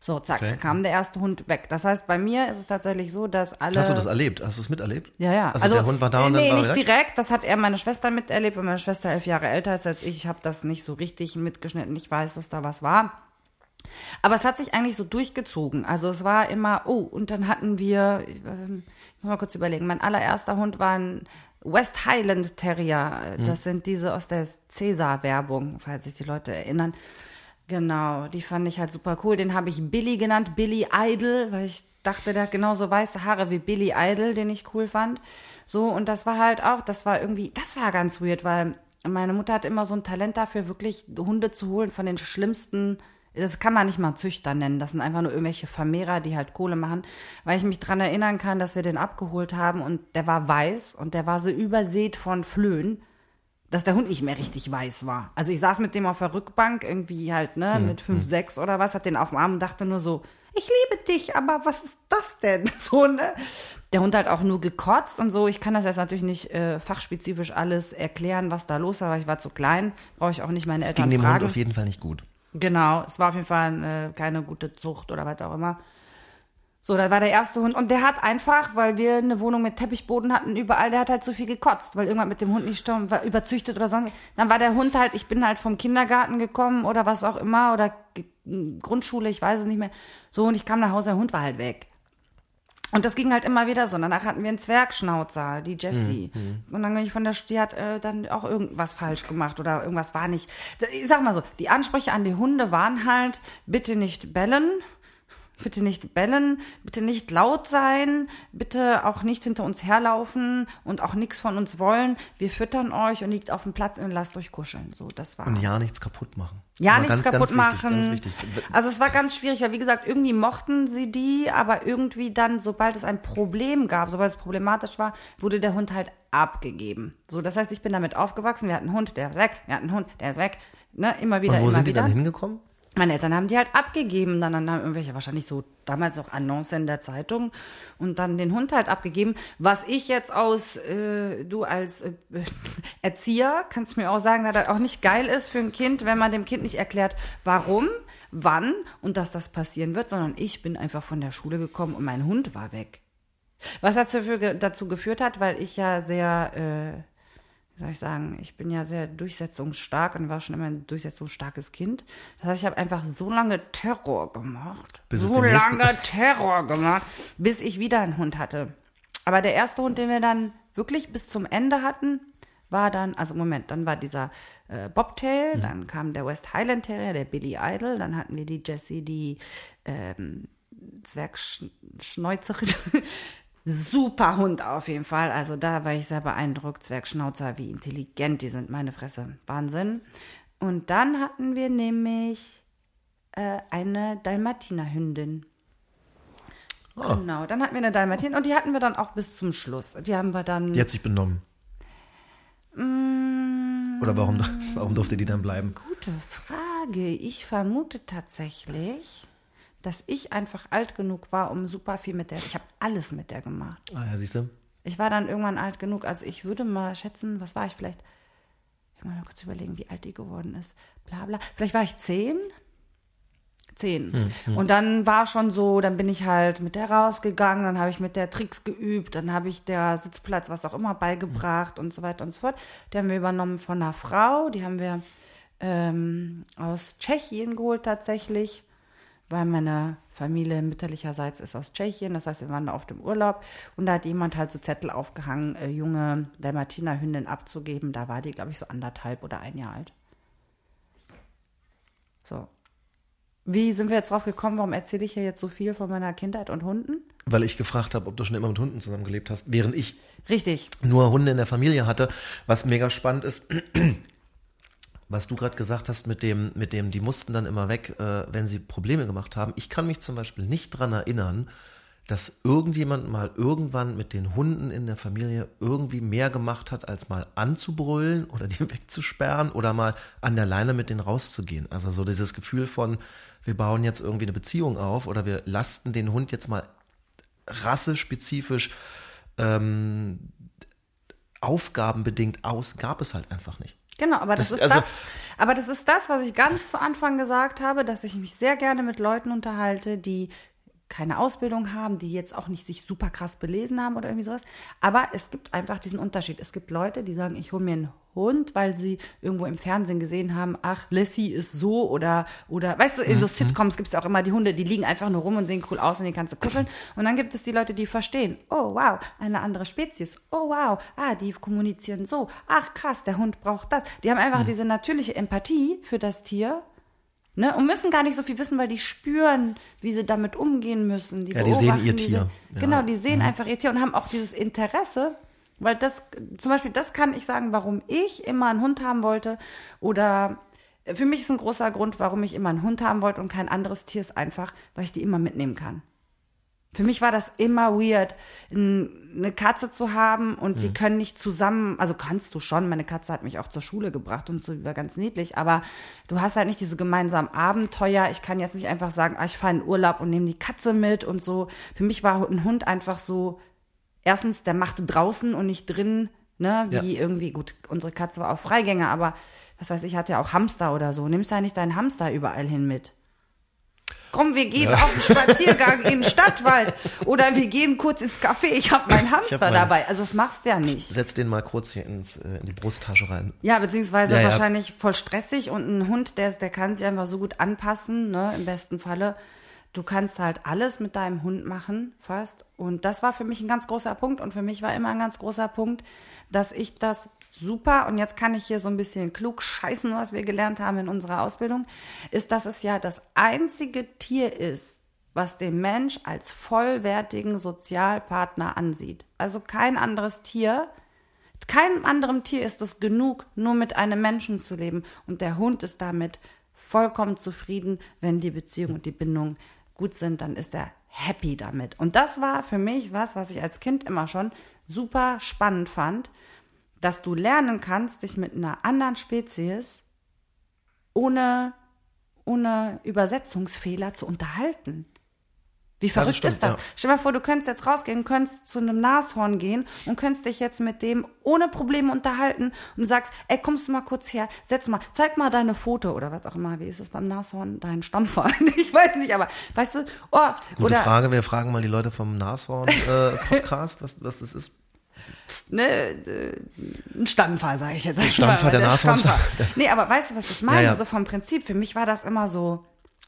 So, zack, Okay. da kam der erste Hund weg. Das heißt, bei mir ist es tatsächlich so, dass alle. Hast du das erlebt? Hast du es miterlebt? Ja, ja. Also, der Hund war da und nee, dann war nicht weg? direkt. Das hat er meine Schwester miterlebt, weil meine Schwester elf Jahre älter ist als ich. Ich habe das nicht so richtig mitgeschnitten. Ich weiß, dass da was war. Aber es hat sich eigentlich so durchgezogen. Also es war immer, oh, und dann hatten wir, ähm, ich muss mal kurz überlegen, mein allererster Hund war ein West Highland Terrier. Hm. Das sind diese aus der Cäsar-Werbung, falls sich die Leute erinnern. Genau, die fand ich halt super cool. Den habe ich Billy genannt, Billy Idol, weil ich dachte, der hat genauso weiße Haare wie Billy Idol, den ich cool fand. So, und das war halt auch, das war irgendwie, das war ganz weird, weil meine Mutter hat immer so ein Talent dafür, wirklich Hunde zu holen von den schlimmsten, das kann man nicht mal Züchter nennen, das sind einfach nur irgendwelche Vermehrer, die halt Kohle machen, weil ich mich dran erinnern kann, dass wir den abgeholt haben und der war weiß und der war so übersät von Flöhen dass der Hund nicht mehr richtig weiß war. Also ich saß mit dem auf der Rückbank, irgendwie halt, ne, mit fünf, sechs oder was, hat den auf dem Arm und dachte nur so, ich liebe dich, aber was ist das denn? [LAUGHS] So, ne? Der Hund hat auch nur gekotzt und so. Ich kann das jetzt natürlich nicht äh, fachspezifisch alles erklären, was da los war, weil ich war zu klein. Brauche ich auch nicht meine Es Eltern ging dem Hund fragen. auf jeden Fall nicht gut. Genau, es war auf jeden Fall äh, keine gute Zucht oder was auch immer. So, da war der erste Hund und der hat einfach, weil wir eine Wohnung mit Teppichboden hatten, überall, der hat halt so viel gekotzt, weil irgendwann mit dem Hund nicht stimmt, war überzüchtet oder sonst. Dann war der Hund halt, ich bin halt vom Kindergarten gekommen oder was auch immer oder Grundschule, ich weiß es nicht mehr. So, und ich kam nach Hause, der Hund war halt weg. Und das ging halt immer wieder so. Und danach hatten wir einen Zwergschnauzer, die Jessie. Und dann bin ich von der, die hat äh, dann auch irgendwas falsch gemacht oder irgendwas war nicht. Ich sag mal so, die Ansprüche an die Hunde waren halt, bitte nicht bellen. Bitte nicht bellen, bitte nicht laut sein, bitte auch nicht hinter uns herlaufen und auch nichts von uns wollen. Wir füttern euch und liegt auf dem Platz und lasst euch kuscheln. So, das war. Und ja, nichts kaputt machen. Ja, Aber nichts ganz, kaputt ganz wichtig, machen. Ganz wichtig. Also es war ganz schwierig, weil wie gesagt, irgendwie mochten sie die, aber irgendwie dann, sobald es ein Problem gab, sobald es problematisch war, wurde der Hund halt abgegeben. So, das heißt, ich bin damit aufgewachsen. Wir hatten einen Hund, der ist weg. Wir hatten einen Hund, der ist weg. Ne, immer wieder, Und wo immer sind die wieder. dann hingekommen? Meine Eltern haben die halt abgegeben, dann, haben irgendwelche wahrscheinlich so damals noch Annonce in der Zeitung und dann den Hund halt abgegeben. Was ich jetzt aus, äh, du als äh, [LAUGHS] Erzieher kannst mir auch sagen, dass das auch nicht geil ist für ein Kind, wenn man dem Kind nicht erklärt, warum, wann und dass das passieren wird, sondern ich bin einfach von der Schule gekommen und mein Hund war weg. Was dazu, dazu geführt hat, weil ich ja sehr, äh, wie soll ich sagen, ich bin ja sehr durchsetzungsstark und war schon immer ein durchsetzungsstarkes Kind. Das heißt, ich habe einfach so lange Terror gemacht. Bis so lange Terror gemacht, bis ich wieder einen Hund hatte. Aber der erste Hund, den wir dann wirklich bis zum Ende hatten, war dann, also Moment, dann war dieser äh, Bobtail, Mhm. dann kam der West Highland Terrier, der Billy Idol, dann hatten wir die Jessie, die ähm, Zwergschneuzerin. Super Hund auf jeden Fall. Also da war ich sehr beeindruckt. Zwergschnauzer, wie intelligent die sind, meine Fresse. Wahnsinn. Und dann hatten wir nämlich äh, eine Dalmatinerhündin. Ah. Genau, dann hatten wir eine Dalmatiner und die hatten wir dann auch bis zum Schluss. Die haben wir dann. Die hat sich benommen. Mm. Oder warum, [LAUGHS] warum durfte die dann bleiben? Gute Frage. Ich vermute tatsächlich, dass ich einfach alt genug war, um super viel mit der. Ich habe alles mit der gemacht. Ah ja, siehst du? Ich war dann irgendwann alt genug. Also ich würde mal schätzen, was war ich vielleicht? Ich muss mal kurz überlegen, wie alt die geworden ist. Bla bla. Vielleicht war ich zehn. Zehn. Und dann war schon so, dann bin ich halt mit der rausgegangen, dann habe ich mit der Tricks geübt, dann habe ich der Sitzplatz, was auch immer, beigebracht und so weiter und so fort. Die haben wir übernommen von einer Frau, die haben wir ähm, aus Tschechien geholt tatsächlich weil meine Familie mütterlicherseits ist aus Tschechien, das heißt, wir waren da auf dem Urlaub und da hat jemand halt so Zettel aufgehangen, äh, junge Dalmatinerhündin abzugeben. Da war die, glaube ich, so anderthalb oder ein Jahr alt. So. Wie sind wir jetzt drauf gekommen? Warum erzähle ich hier jetzt so viel von meiner Kindheit und Hunden? Weil ich gefragt habe, ob du schon immer mit Hunden zusammengelebt hast, während ich Richtig. nur Hunde in der Familie hatte. Was mega spannend ist, [CLEARS THROAT] was du gerade gesagt hast mit dem, mit dem, die mussten dann immer weg, äh, wenn sie Probleme gemacht haben. Ich kann mich zum Beispiel nicht dran erinnern, dass irgendjemand mal irgendwann mit den Hunden in der Familie irgendwie mehr gemacht hat, als mal anzubrüllen oder die [LAUGHS] wegzusperren oder mal an der Leine mit denen rauszugehen. Also so dieses Gefühl von, wir bauen jetzt irgendwie eine Beziehung auf oder wir lasten den Hund jetzt mal rassespezifisch ähm, aufgabenbedingt aus, gab es halt einfach nicht. Genau, aber das, Das- ist also- das. Aber das ist das, was ich ganz zu Anfang gesagt habe, dass ich mich sehr gerne mit Leuten unterhalte, die keine Ausbildung haben, die jetzt auch nicht sich super krass belesen haben oder irgendwie sowas. Aber es gibt einfach diesen Unterschied. Es gibt Leute, die sagen, ich hole mir einen Hund, weil sie irgendwo im Fernsehen gesehen haben, ach, Lassie ist so oder, oder, weißt du, in so Sitcoms gibt es ja auch immer die Hunde, die liegen einfach nur rum und sehen cool aus und die kannst du kuscheln. Und dann gibt es die Leute, die verstehen, oh wow, eine andere Spezies, oh wow, ah, die kommunizieren so, ach krass, der Hund braucht das. Die haben einfach diese natürliche Empathie für das Tier. Ne, und müssen gar nicht so viel wissen, weil die spüren, wie sie damit umgehen müssen. Die Ja, die sehen ihr diese- Tier. Ja. Genau, die sehen einfach ihr Tier und haben auch dieses Interesse, weil das, zum Beispiel, das kann ich sagen, warum ich immer einen Hund haben wollte. Oder für mich ist ein großer Grund, warum ich immer einen Hund haben wollte und kein anderes Tier ist einfach, weil ich die immer mitnehmen kann. Für mich war das immer weird, eine Katze zu haben und wir können nicht zusammen, also kannst du schon, meine Katze hat mich auch zur Schule gebracht und so, die war ganz niedlich, aber du hast halt nicht diese gemeinsamen Abenteuer. Ich kann jetzt nicht einfach sagen, ah, ich fahre in Urlaub und nehme die Katze mit und so. Für mich war ein Hund einfach so, erstens, der machte draußen und nicht drin, ne, wie irgendwie, gut, unsere Katze war auch Freigänger, aber was weiß ich, hat ja auch Hamster oder so. Nimmst ja nicht deinen Hamster überall hin mit. Komm, wir gehen auf einen Spaziergang in den Stadtwald oder wir gehen kurz ins Café. Ich habe meinen Hamster meinen- dabei. Also das machst du ja nicht. Setz den mal kurz hier ins, äh, in die Brusttasche rein. Ja, beziehungsweise Ja, ja. wahrscheinlich voll stressig und ein Hund, der, der kann sich einfach so gut anpassen, ne, im besten Falle. Du kannst halt alles mit deinem Hund machen, fast. Und das war für mich ein ganz großer Punkt und für mich war immer ein ganz großer Punkt, dass ich das super, und jetzt kann ich hier so ein bisschen klug scheißen, was wir gelernt haben in unserer Ausbildung, ist, dass es ja das einzige Tier ist, was den Mensch als vollwertigen Sozialpartner ansieht. Also kein anderes Tier, keinem anderen Tier ist es genug, nur mit einem Menschen zu leben. Und der Hund ist damit vollkommen zufrieden, wenn die Beziehung und die Bindung gut sind, dann ist er happy damit. Und das war für mich was, was ich als Kind immer schon super spannend fand, dass du lernen kannst, dich mit einer anderen Spezies ohne, ohne Übersetzungsfehler zu unterhalten. Wie verrückt stimmt, ist das? ja. Stell dir mal vor, du könntest jetzt rausgehen, könntest zu einem Nashorn gehen und könntest dich jetzt mit dem ohne Probleme unterhalten und sagst, ey, kommst du mal kurz her, setz mal, zeig mal deine Foto oder was auch immer, wie ist es beim Nashorn, dein Stammverein? [LAUGHS] Ich weiß nicht, aber weißt du, oh, Gute oder Frage, wir fragen mal die Leute vom Nashorn-Podcast, was, was das ist. Ne, äh, ein Stammfall, sage ich jetzt. einfach Stammfall, mal, der Nashorn- Stammfall. [LAUGHS] Nee, aber weißt du, was ich meine? Ja, ja. So vom Prinzip, für mich war das immer so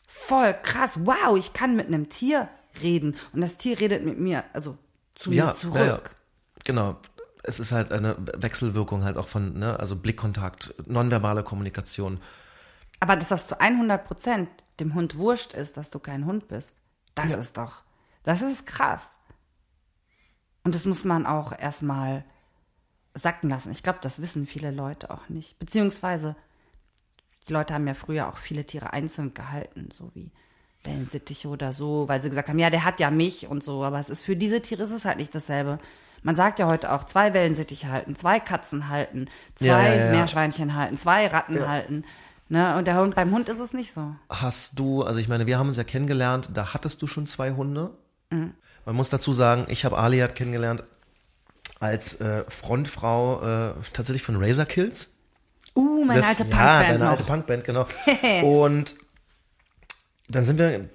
voll krass. Wow, ich kann mit einem Tier reden und das Tier redet mit mir, also zu Ja, mir zurück. Genau. Es ist halt eine Wechselwirkung halt auch von, ne, also Blickkontakt, nonverbale Kommunikation. Aber dass das zu 100 Prozent dem Hund wurscht ist, dass du kein Hund bist, das ist doch, das ist krass. Und das muss man auch erstmal sacken lassen. Ich glaube, das wissen viele Leute auch nicht. Beziehungsweise, die Leute haben ja früher auch viele Tiere einzeln gehalten, so wie Wellensittiche oder so, weil sie gesagt haben, ja, der hat ja mich und so. Aber es ist für diese Tiere ist es halt nicht dasselbe. Man sagt ja heute auch, zwei Wellensittiche halten, zwei Katzen halten, zwei Ja, ja, ja. Meerschweinchen halten, zwei Ratten halten. Ne? Und der Hund, beim Hund ist es nicht so. Hast du, also ich meine, wir haben uns ja kennengelernt, da hattest du schon zwei Hunde. Mhm. Man muss dazu sagen, ich habe Aliat kennengelernt als äh, Frontfrau äh, tatsächlich von Razor Kills. Uh, meine Das- alte Ja, Punkband deine noch. alte Punkband, genau. [LAUGHS] und dann sind wir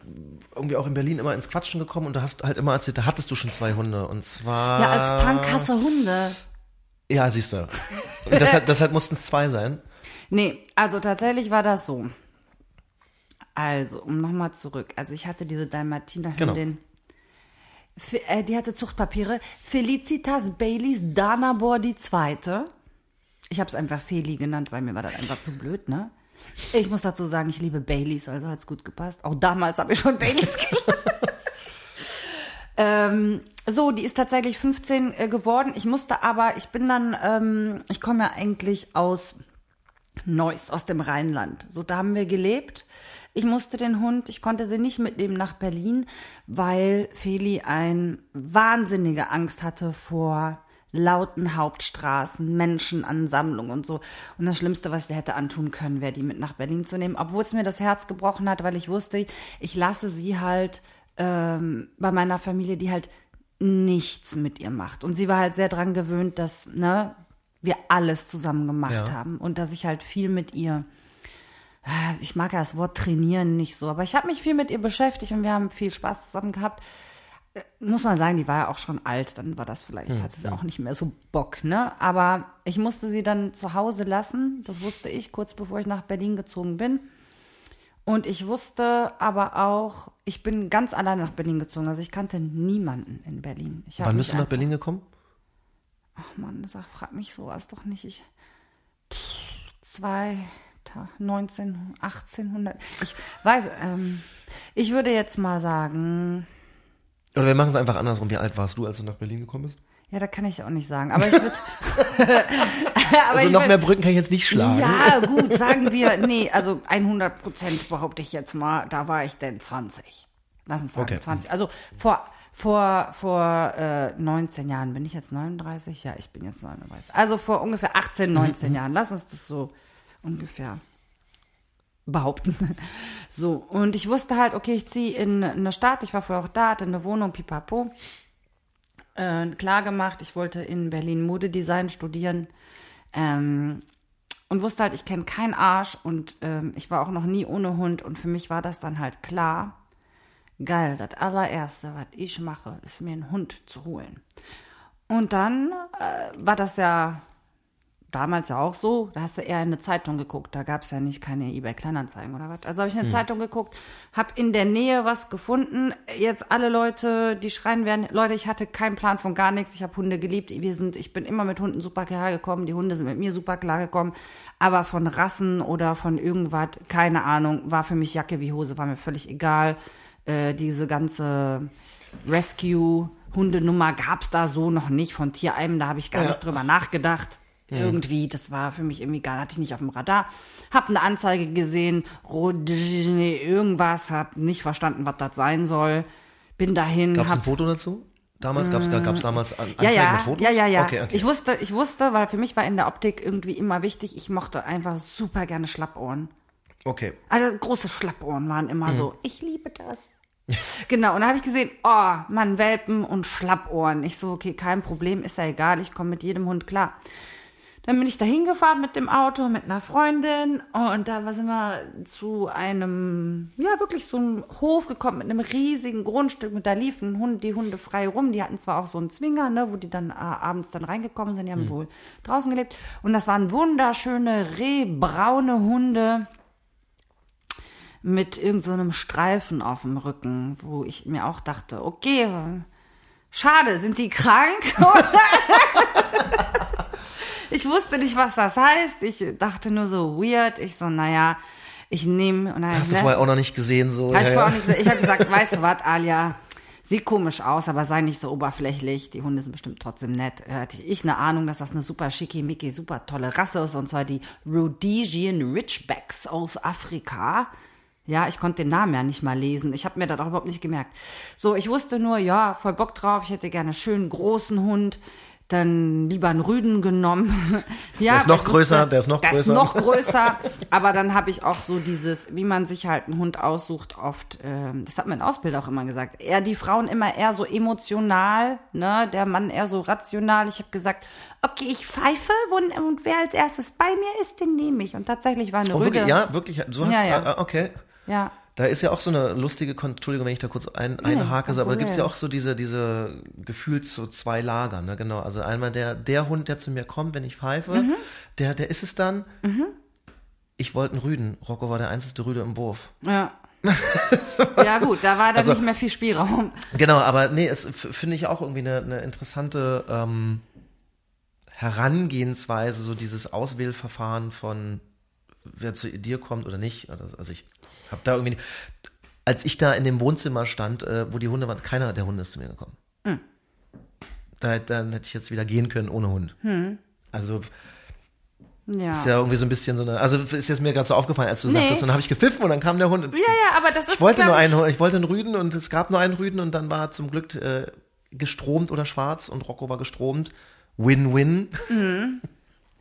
irgendwie auch in Berlin immer ins Quatschen gekommen und da hast halt immer erzählt, da hattest du schon zwei Hunde und zwar ja, als Punk hasse Hunde. Ja, siehst du. Und deshalb, [LAUGHS] deshalb mussten es zwei sein. Nee, also tatsächlich war das so. Also, um nochmal zurück. Also ich hatte diese Dalmatiner-Hündin. Fe- äh, Die hatte Zuchtpapiere. Felicitas Baileys Danabor die Zweite. Ich habe es einfach Feli genannt, weil mir war das einfach zu blöd, ne? Ich muss dazu sagen, ich liebe Baileys, also hat's gut gepasst. Auch damals habe ich schon Baileys [LAUGHS] gelernt. ähm, so, die ist tatsächlich 15 äh, geworden. Ich musste aber, ich bin dann, ähm, ich komme ja eigentlich aus Neuss, aus dem Rheinland. So, da haben wir gelebt. Ich musste den Hund, ich konnte sie nicht mitnehmen nach Berlin, weil Feli ein wahnsinnige Angst hatte vor lauten Hauptstraßen, Menschenansammlungen und so. Und das Schlimmste, was ich dir hätte antun können, wäre die mit nach Berlin zu nehmen. Obwohl es mir das Herz gebrochen hat, weil ich wusste, ich lasse sie halt ähm, bei meiner Familie, die halt nichts mit ihr macht. Und sie war halt sehr dran gewöhnt, dass ne, wir alles zusammen gemacht Ja. haben und dass ich halt viel mit ihr ich mag ja das Wort trainieren nicht so, aber ich habe mich viel mit ihr beschäftigt und wir haben viel Spaß zusammen gehabt. Äh, Muss man sagen, die war ja auch schon alt, dann war das vielleicht, hatte sie auch nicht mehr so Bock, ne? Aber ich musste sie dann zu Hause lassen, das wusste ich kurz bevor ich nach Berlin gezogen bin. Und ich wusste aber auch, ich bin ganz allein nach Berlin gezogen, also ich kannte niemanden in Berlin. Wann bist du nach Berlin gekommen? Ach Mann, sag, frag mich sowas doch nicht. Ich. Zwei. 19, 1800. Ich weiß, ähm, ich würde jetzt mal sagen, Oder wir machen es einfach andersrum. Wie alt warst du, als du nach Berlin gekommen bist? ja, da kann ich auch nicht sagen, aber ich würde. [LAUGHS] [LAUGHS] Also noch würd- mehr Brücken kann ich jetzt nicht schlagen. Ja, gut, sagen wir, nee, also 100 Prozent behaupte ich jetzt mal, da war ich denn 20. Lass uns sagen, Okay. 20. Also vor, vor, vor äh, 19 Jahren, bin ich jetzt 39? Ja, ich bin jetzt 39. Also vor ungefähr 18, 19 Jahren, lass uns das so ungefähr behaupten. [LAUGHS] So, und ich wusste halt, okay, ich ziehe in eine Stadt, ich war vorher auch da, hatte eine Wohnung, pipapo. Äh, klar gemacht, ich wollte in Berlin Modedesign studieren. Ähm, und wusste halt, ich kenne keinen Arsch und ähm, ich war auch noch nie ohne Hund und für mich war das dann halt klar. Geil, das allererste, was ich mache, ist mir einen Hund zu holen. Und dann äh, war das ja damals ja auch so, da hast du eher in eine Zeitung geguckt, da gab es ja nicht keine eBay-Kleinanzeigen oder was. Also habe ich in eine Zeitung geguckt, habe in der Nähe was gefunden. Jetzt alle Leute, die schreien werden, Leute, ich hatte keinen Plan von gar nichts, ich habe Hunde geliebt, wir sind, ich bin immer mit Hunden super klargekommen, die Hunde sind mit mir super klargekommen, aber von Rassen oder von irgendwas, keine Ahnung, war für mich Jacke wie Hose, war mir völlig egal. äh, diese ganze Rescue-Hundenummer gab's da so noch nicht von Tierheimen. Da habe ich gar Ja. nicht drüber nachgedacht. Irgendwie, das war für mich irgendwie gar, hatte ich nicht auf dem Radar. Hab eine Anzeige gesehen, Rodine, irgendwas, hab nicht verstanden, was das sein soll. Bin dahin, Gab es ein Foto dazu? Damals gab es gab's damals An- ja, Anzeigen ja, mit Fotos? ja, ja, ja. Okay, okay. Ich wusste, ich wusste, weil für mich war in der Optik irgendwie immer wichtig, ich mochte einfach super gerne Schlappohren. okay. Also große Schlappohren waren immer Mhm. so, ich liebe das. [LAUGHS] genau, und da habe ich gesehen, oh, Mann, Welpen und Schlappohren. Ich so, okay, kein Problem, ist ja egal, ich komme mit jedem Hund klar. Dann bin ich da hingefahren mit dem Auto, mit einer Freundin und da sind wir zu einem, ja wirklich so einem Hof gekommen mit einem riesigen Grundstück und da liefen Hunde, die Hunde frei rum. Die hatten zwar auch so einen Zwinger, ne, wo die dann äh, abends dann reingekommen sind, die haben wohl draußen gelebt. Und das waren wunderschöne rehbraune Hunde mit irgendeinem so Streifen auf dem Rücken, wo ich mir auch dachte, okay, schade, sind die krank? [LAUGHS] [LAUGHS] ich wusste nicht, was das heißt. Ich dachte nur so weird. Ich so, naja, ich nehme dann Hast du ne, vorher auch noch nicht gesehen, so. hab ich ja, vorher ja. auch nicht gesagt. Ich habe gesagt, weißt du was, Alia, sieht komisch aus, aber sei nicht so oberflächlich. Die Hunde sind bestimmt trotzdem nett. Hatte ich eine Ahnung, dass das eine super schickimicki, super tolle Rasse ist, und zwar die Rhodesian Ridgebacks aus Afrika. Ja, ich konnte den Namen ja nicht mal lesen. Ich habe mir das auch überhaupt nicht gemerkt. So, ich wusste nur, ja, voll Bock drauf. Ich hätte gerne einen schönen großen Hund. Dann lieber einen Rüden genommen. [LAUGHS] ja, Der ist noch größer, der ist noch der größer. Ist noch größer. [LAUGHS] Aber dann habe ich auch so dieses, wie man sich halt einen Hund aussucht, oft, ähm, das hat mein Ausbilder auch immer gesagt, eher die Frauen immer eher so emotional, ne, der Mann eher so rational. Ich habe gesagt, okay, ich pfeife und, und wer als erstes bei mir ist, den nehme ich. Und tatsächlich war eine Oh, Rüde. wirklich, ja, wirklich. Du hast, Ja, ja. ah, okay. Ja. Da ist ja auch so eine lustige, Entschuldigung, wenn ich da kurz ein, einhake, kein aber da gibt es ja auch so diese, diese gefühlt so zwei Lager, ne, genau. Also einmal der, der Hund, der zu mir kommt, wenn ich pfeife, Mhm. der, der ist es dann. Ich wollte einen Rüden. Rocco war der einzige Rüde im Wurf. Ja. [LAUGHS] ja gut, da war dann Also- nicht mehr viel Spielraum. Genau, aber nee, es finde ich auch irgendwie eine, eine interessante ähm, Herangehensweise, so dieses Auswählverfahren von wer zu dir kommt oder nicht. Also ich habe da irgendwie, als ich da in dem Wohnzimmer stand, äh, wo die Hunde waren, keiner der Hunde ist zu mir gekommen. Hm. Da, dann hätte ich jetzt wieder gehen können ohne Hund. Hm. Also Ja. ist ja irgendwie so ein bisschen so eine, also ist jetzt mir gerade so aufgefallen, als du Nee. sagtest, und dann habe ich gepfiffen und dann kam der Hund. Und ja, ja, aber das ist ich wollte glaub nur einen, ich wollte einen Rüden und es gab nur einen Rüden und dann war zum Glück äh, gestromt oder schwarz und Rocco war gestromt. Win-win.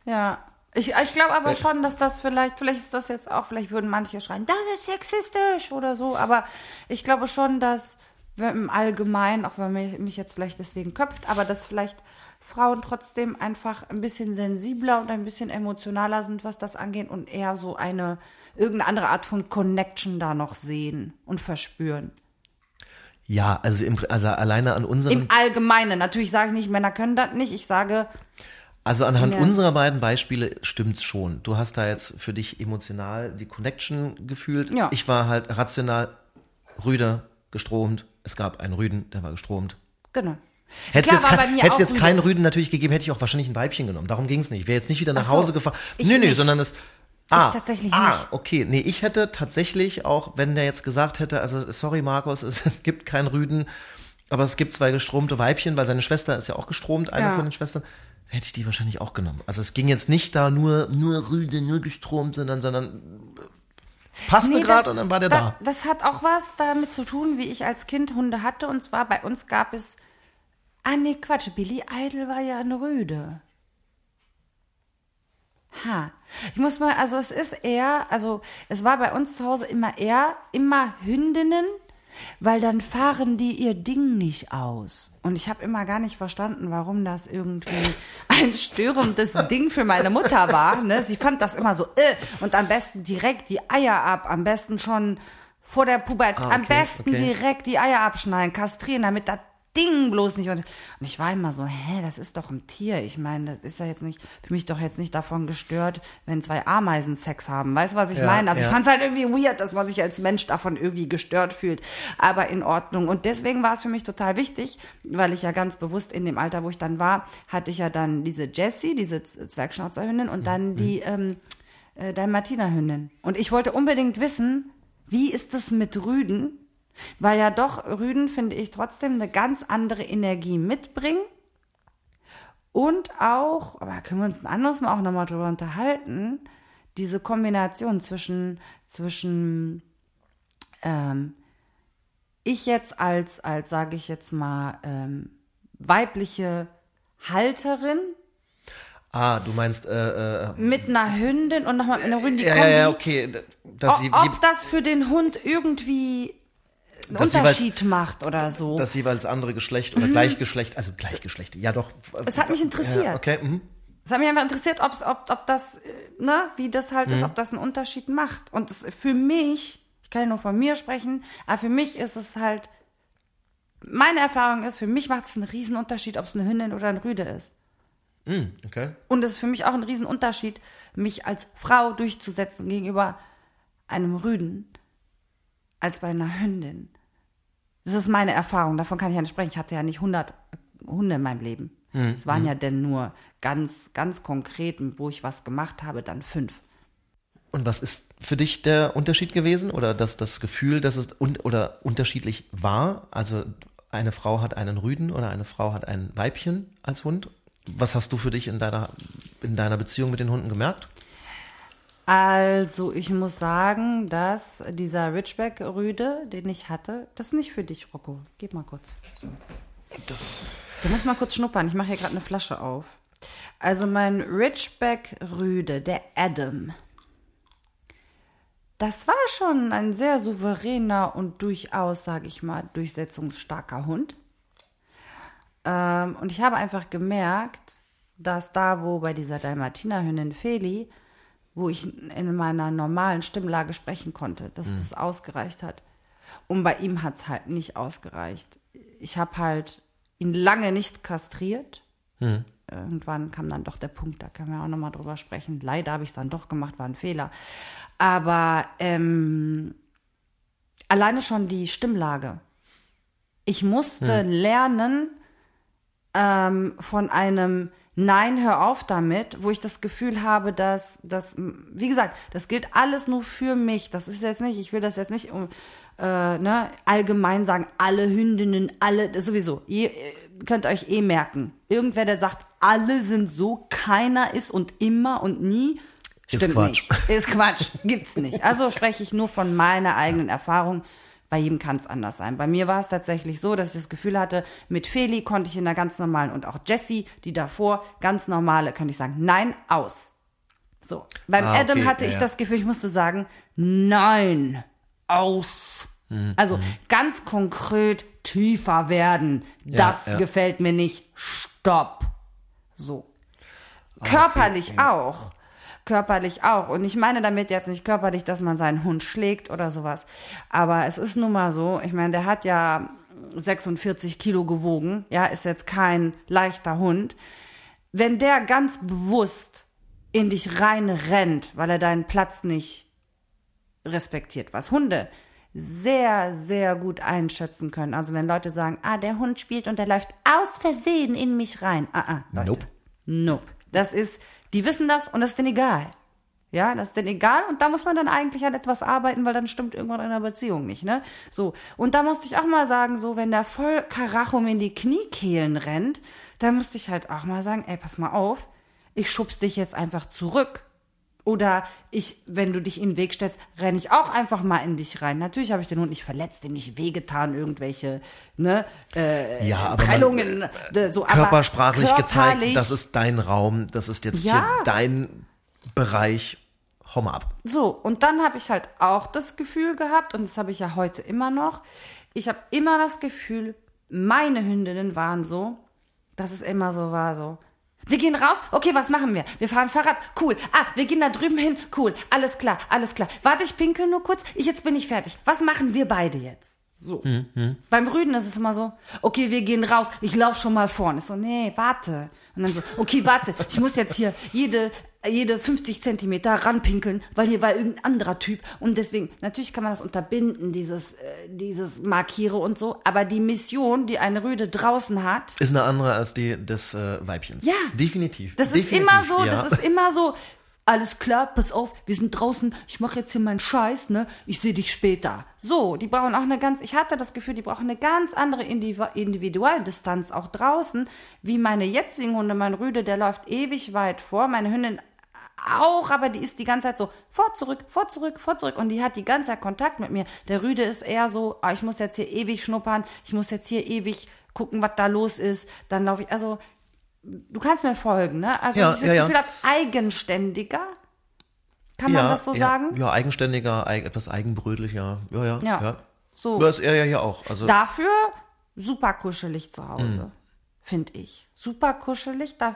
Ja. Ich, ich glaube aber schon, dass das vielleicht, vielleicht ist das jetzt auch, vielleicht würden manche schreien, das ist sexistisch oder so, aber ich glaube schon, dass im Allgemeinen, auch wenn mich, mich jetzt vielleicht deswegen köpft, aber dass vielleicht Frauen trotzdem einfach ein bisschen sensibler und ein bisschen emotionaler sind, was das angeht und eher so eine, irgendeine andere Art von Connection da noch sehen und verspüren. Ja, also, im, also alleine an unserem, Im Allgemeinen. Natürlich sage ich nicht, Männer können das nicht. Ich sage, also anhand Ja. unserer beiden Beispiele stimmt's schon. Du hast da jetzt für dich emotional die Connection gefühlt. Ja. Ich war halt rational Rüde gestromt. Es gab einen Rüden, der war gestromt. genau. Hätte es jetzt, kein, hätt's jetzt keinen Rüden natürlich gegeben, hätte ich auch wahrscheinlich ein Weibchen genommen. Darum ging's nicht. Ich wäre jetzt nicht wieder nach Ach so. Hause gefahren. Nee, nicht. sondern es. Ah, tatsächlich ah, nicht. okay. Nee, ich hätte tatsächlich auch, wenn der jetzt gesagt hätte, also sorry Markus, [LAUGHS] es, es gibt keinen Rüden, aber es gibt zwei gestromte Weibchen, weil seine Schwester ist ja auch gestromt, eine Ja. von den Schwestern, hätte ich die wahrscheinlich auch genommen. Also es ging jetzt nicht da nur, nur Rüde, nur gestromt, sondern, sondern es passte Nee, gerade und dann war der da, da. Das hat auch was damit zu tun, wie ich als Kind Hunde hatte. Und zwar bei uns gab es. Ah, nee, Quatsch. Billy Idol war ja eine Rüde. Ha. Ich muss mal, also es ist eher, also es war bei uns zu Hause immer eher, immer Hündinnen, weil dann fahren die ihr Ding nicht aus. Und ich habe immer gar nicht verstanden, warum das irgendwie ein störendes Ding für meine Mutter war. Ne? Sie fand das immer so, äh, und am besten direkt die Eier ab, am besten schon vor der Pubertät, Ah, am okay, besten okay. direkt die Eier abschneiden, kastrieren, damit das Ding bloß nicht. Und, ich war immer so, hä, das ist doch ein Tier. Ich meine, das ist ja jetzt nicht, für mich doch jetzt nicht davon gestört, wenn zwei Ameisen Sex haben. Weißt du, was ich Ja, meine? Also ja. ich fand es halt irgendwie weird, dass man sich als Mensch davon irgendwie gestört fühlt. Aber in Ordnung. Und deswegen war es für mich total wichtig, weil ich ja ganz bewusst in dem Alter, wo ich dann war, hatte ich ja dann diese Jessie, diese Zwergschnauzerhündin und dann die ähm, äh, Dalmatinerhündin. Und ich wollte unbedingt wissen, wie ist es mit Rüden? Weil ja doch Rüden, finde ich, trotzdem eine ganz andere Energie mitbringen. Und auch, aber können wir uns ein anderes Mal auch nochmal drüber unterhalten, diese Kombination zwischen, zwischen ähm, ich jetzt als, als sage ich jetzt mal, ähm, weibliche Halterin Ah, du meinst, äh, äh, mit einer Hündin und nochmal mit einer Hündin, ja, ja, okay. Dass sie, ob das für den Hund irgendwie einen Unterschied macht oder so. das jeweils andere Geschlecht oder Gleichgeschlecht, also Gleichgeschlecht, ja doch. Es hat mich interessiert. Ja, okay, mhm. Es hat mich einfach interessiert, ob's, ob, ob das, äh, ne, wie das halt Mhm. ist, ob das einen Unterschied macht. Und es, für mich, ich kann ja nur von mir sprechen, aber für mich ist es halt, meine Erfahrung ist, für mich macht es einen riesen Unterschied, ob es eine Hündin oder ein Rüde ist. Mhm, okay. Und es ist für mich auch ein riesen Unterschied, mich als Frau durchzusetzen gegenüber einem Rüden, als bei einer Hündin. Das ist meine Erfahrung, davon kann ich ja nicht sprechen. Ich hatte ja nicht 100 Hunde in meinem Leben. Es waren ja denn nur ganz, ganz konkret, wo ich was gemacht habe, dann fünf. Und was ist für dich der Unterschied gewesen oder das, das Gefühl, dass es un oder unterschiedlich war? Also eine Frau hat einen Rüden oder eine Frau hat ein Weibchen als Hund. Was hast du für dich in deiner, in deiner Beziehung mit den Hunden gemerkt? Also, ich muss sagen, dass dieser Ridgeback-Rüde, den ich hatte, das ist nicht für dich, Rocco. Gib mal kurz. So. Das, Du musst mal kurz schnuppern. Ich mache hier gerade eine Flasche auf. Also mein Ridgeback-Rüde, der Adam, das war schon ein sehr souveräner und durchaus, sage ich mal, durchsetzungsstarker Hund. Ähm, und ich habe einfach gemerkt, dass da, wo bei dieser Dalmatiner-Hündin Feli, wo ich in meiner normalen Stimmlage sprechen konnte, dass das ausgereicht hat. Und bei ihm hat es halt nicht ausgereicht. Ich habe halt ihn lange nicht kastriert. Irgendwann kam dann doch der Punkt, da können wir auch nochmal drüber sprechen. Leider habe ich es dann doch gemacht, war ein Fehler. Aber ähm, alleine schon die Stimmlage. Ich musste lernen, ähm, von einem Nein, hör auf damit, wo ich das Gefühl habe, dass das, wie gesagt, das gilt alles nur für mich. Das ist jetzt nicht, ich will das jetzt nicht um, äh, ne, allgemein sagen, alle Hündinnen, alle, das sowieso. Ihr ihr könnt euch eh merken. Irgendwer, der sagt, alle sind so, keiner ist und immer und nie, stimmt Quatsch. nicht. Ist Quatsch, [LAUGHS] gibt's nicht. Also spreche ich nur von meiner eigenen Erfahrung. Bei jedem kann es anders sein. Bei mir war es tatsächlich so, dass ich das Gefühl hatte, mit Feli konnte ich in einer ganz normalen und auch Jessie, die davor ganz normale, könnte ich sagen, nein, aus. So. Beim Ah, Adam okay, hatte ja, ich das Gefühl, ich musste sagen, nein, aus. Mhm, Also ganz konkret tiefer werden. Das ja. gefällt mir nicht. Stopp. So. Körperlich auch. Körperlich auch. Und ich meine damit jetzt nicht körperlich, dass man seinen Hund schlägt oder sowas. Aber es ist nun mal so, ich meine, der hat ja 46 Kilo gewogen. Ja, ist jetzt kein leichter Hund. Wenn der ganz bewusst in dich rein rennt, weil er deinen Platz nicht respektiert, was Hunde sehr, sehr gut einschätzen können. Also wenn Leute sagen, ah, der Hund spielt und der läuft aus Versehen in mich rein. Ah, ah, Leute. Nope. Nope. Das ist, die wissen das und das ist denen egal. Ja, das ist denen egal und da muss man dann eigentlich an etwas arbeiten, weil dann stimmt irgendwann in der Beziehung nicht, ne? So. Und da musste ich auch mal sagen, so, wenn der voll Karachum in die Kniekehlen rennt, da musste ich halt auch mal sagen, ey, pass mal auf, ich schubs dich jetzt einfach zurück. Oder ich, wenn du dich in den Weg stellst, renne ich auch einfach mal in dich rein. Natürlich habe ich den Hund nicht verletzt, dem nicht wehgetan, irgendwelche, ne, äh, ja, aber man, Prellungen, äh, so, körpersprachlich gezeigt, das ist dein Raum, das ist jetzt Ja. hier dein Bereich. Hau mal ab. So, und dann habe ich halt auch das Gefühl gehabt, und das habe ich ja heute immer noch, ich habe immer das Gefühl, meine Hündinnen waren so, dass es immer so war, so, wir gehen raus, okay, was machen wir? Wir fahren Fahrrad, cool. Ah, wir gehen da drüben hin, cool. Alles klar, alles klar. Warte, ich pinkel nur kurz, ich, jetzt bin ich fertig. Was machen wir beide jetzt? So. Beim Rüden ist es immer so, okay, wir gehen raus, ich lauf schon mal vorne. Ich so, nee, warte. Und dann so, okay, warte, ich muss jetzt hier jede, jede 50 Zentimeter ranpinkeln, weil hier war irgendein anderer Typ. Und deswegen, natürlich kann man das unterbinden, dieses, äh, dieses Markiere und so. Aber die Mission, die eine Rüde draußen hat, Ist eine andere als die des äh, Weibchens. Ja. Definitiv. das ist Definitiv, immer so, ja. das ist immer so, [LAUGHS] alles klar, pass auf, wir sind draußen, ich mache jetzt hier meinen Scheiß, ne? Ich sehe dich später. So, die brauchen auch eine ganz, ich hatte das Gefühl, die brauchen eine ganz andere Indiv- Individualdistanz auch draußen, wie meine jetzigen Hunde. Mein Rüde, der läuft ewig weit vor, meine Hündin auch, aber die ist die ganze Zeit so vor, zurück, vor, zurück, vor, zurück und die hat die ganze Zeit Kontakt mit mir. Der Rüde ist eher so, ah, ich muss jetzt hier ewig schnuppern, ich muss jetzt hier ewig gucken, was da los ist, dann laufe ich, also du kannst mir folgen, ne? Also Ja, das ja, ja. Gefühl habe, eigenständiger, kann man das so ja, sagen? Ja, eigenständiger, eig etwas eigenbrötlicher. Ja, ja. Ja. ja. So. Das ist er ja hier auch. Also, Dafür super kuschelig zu Hause, Mhm. finde ich. Super kuschelig, da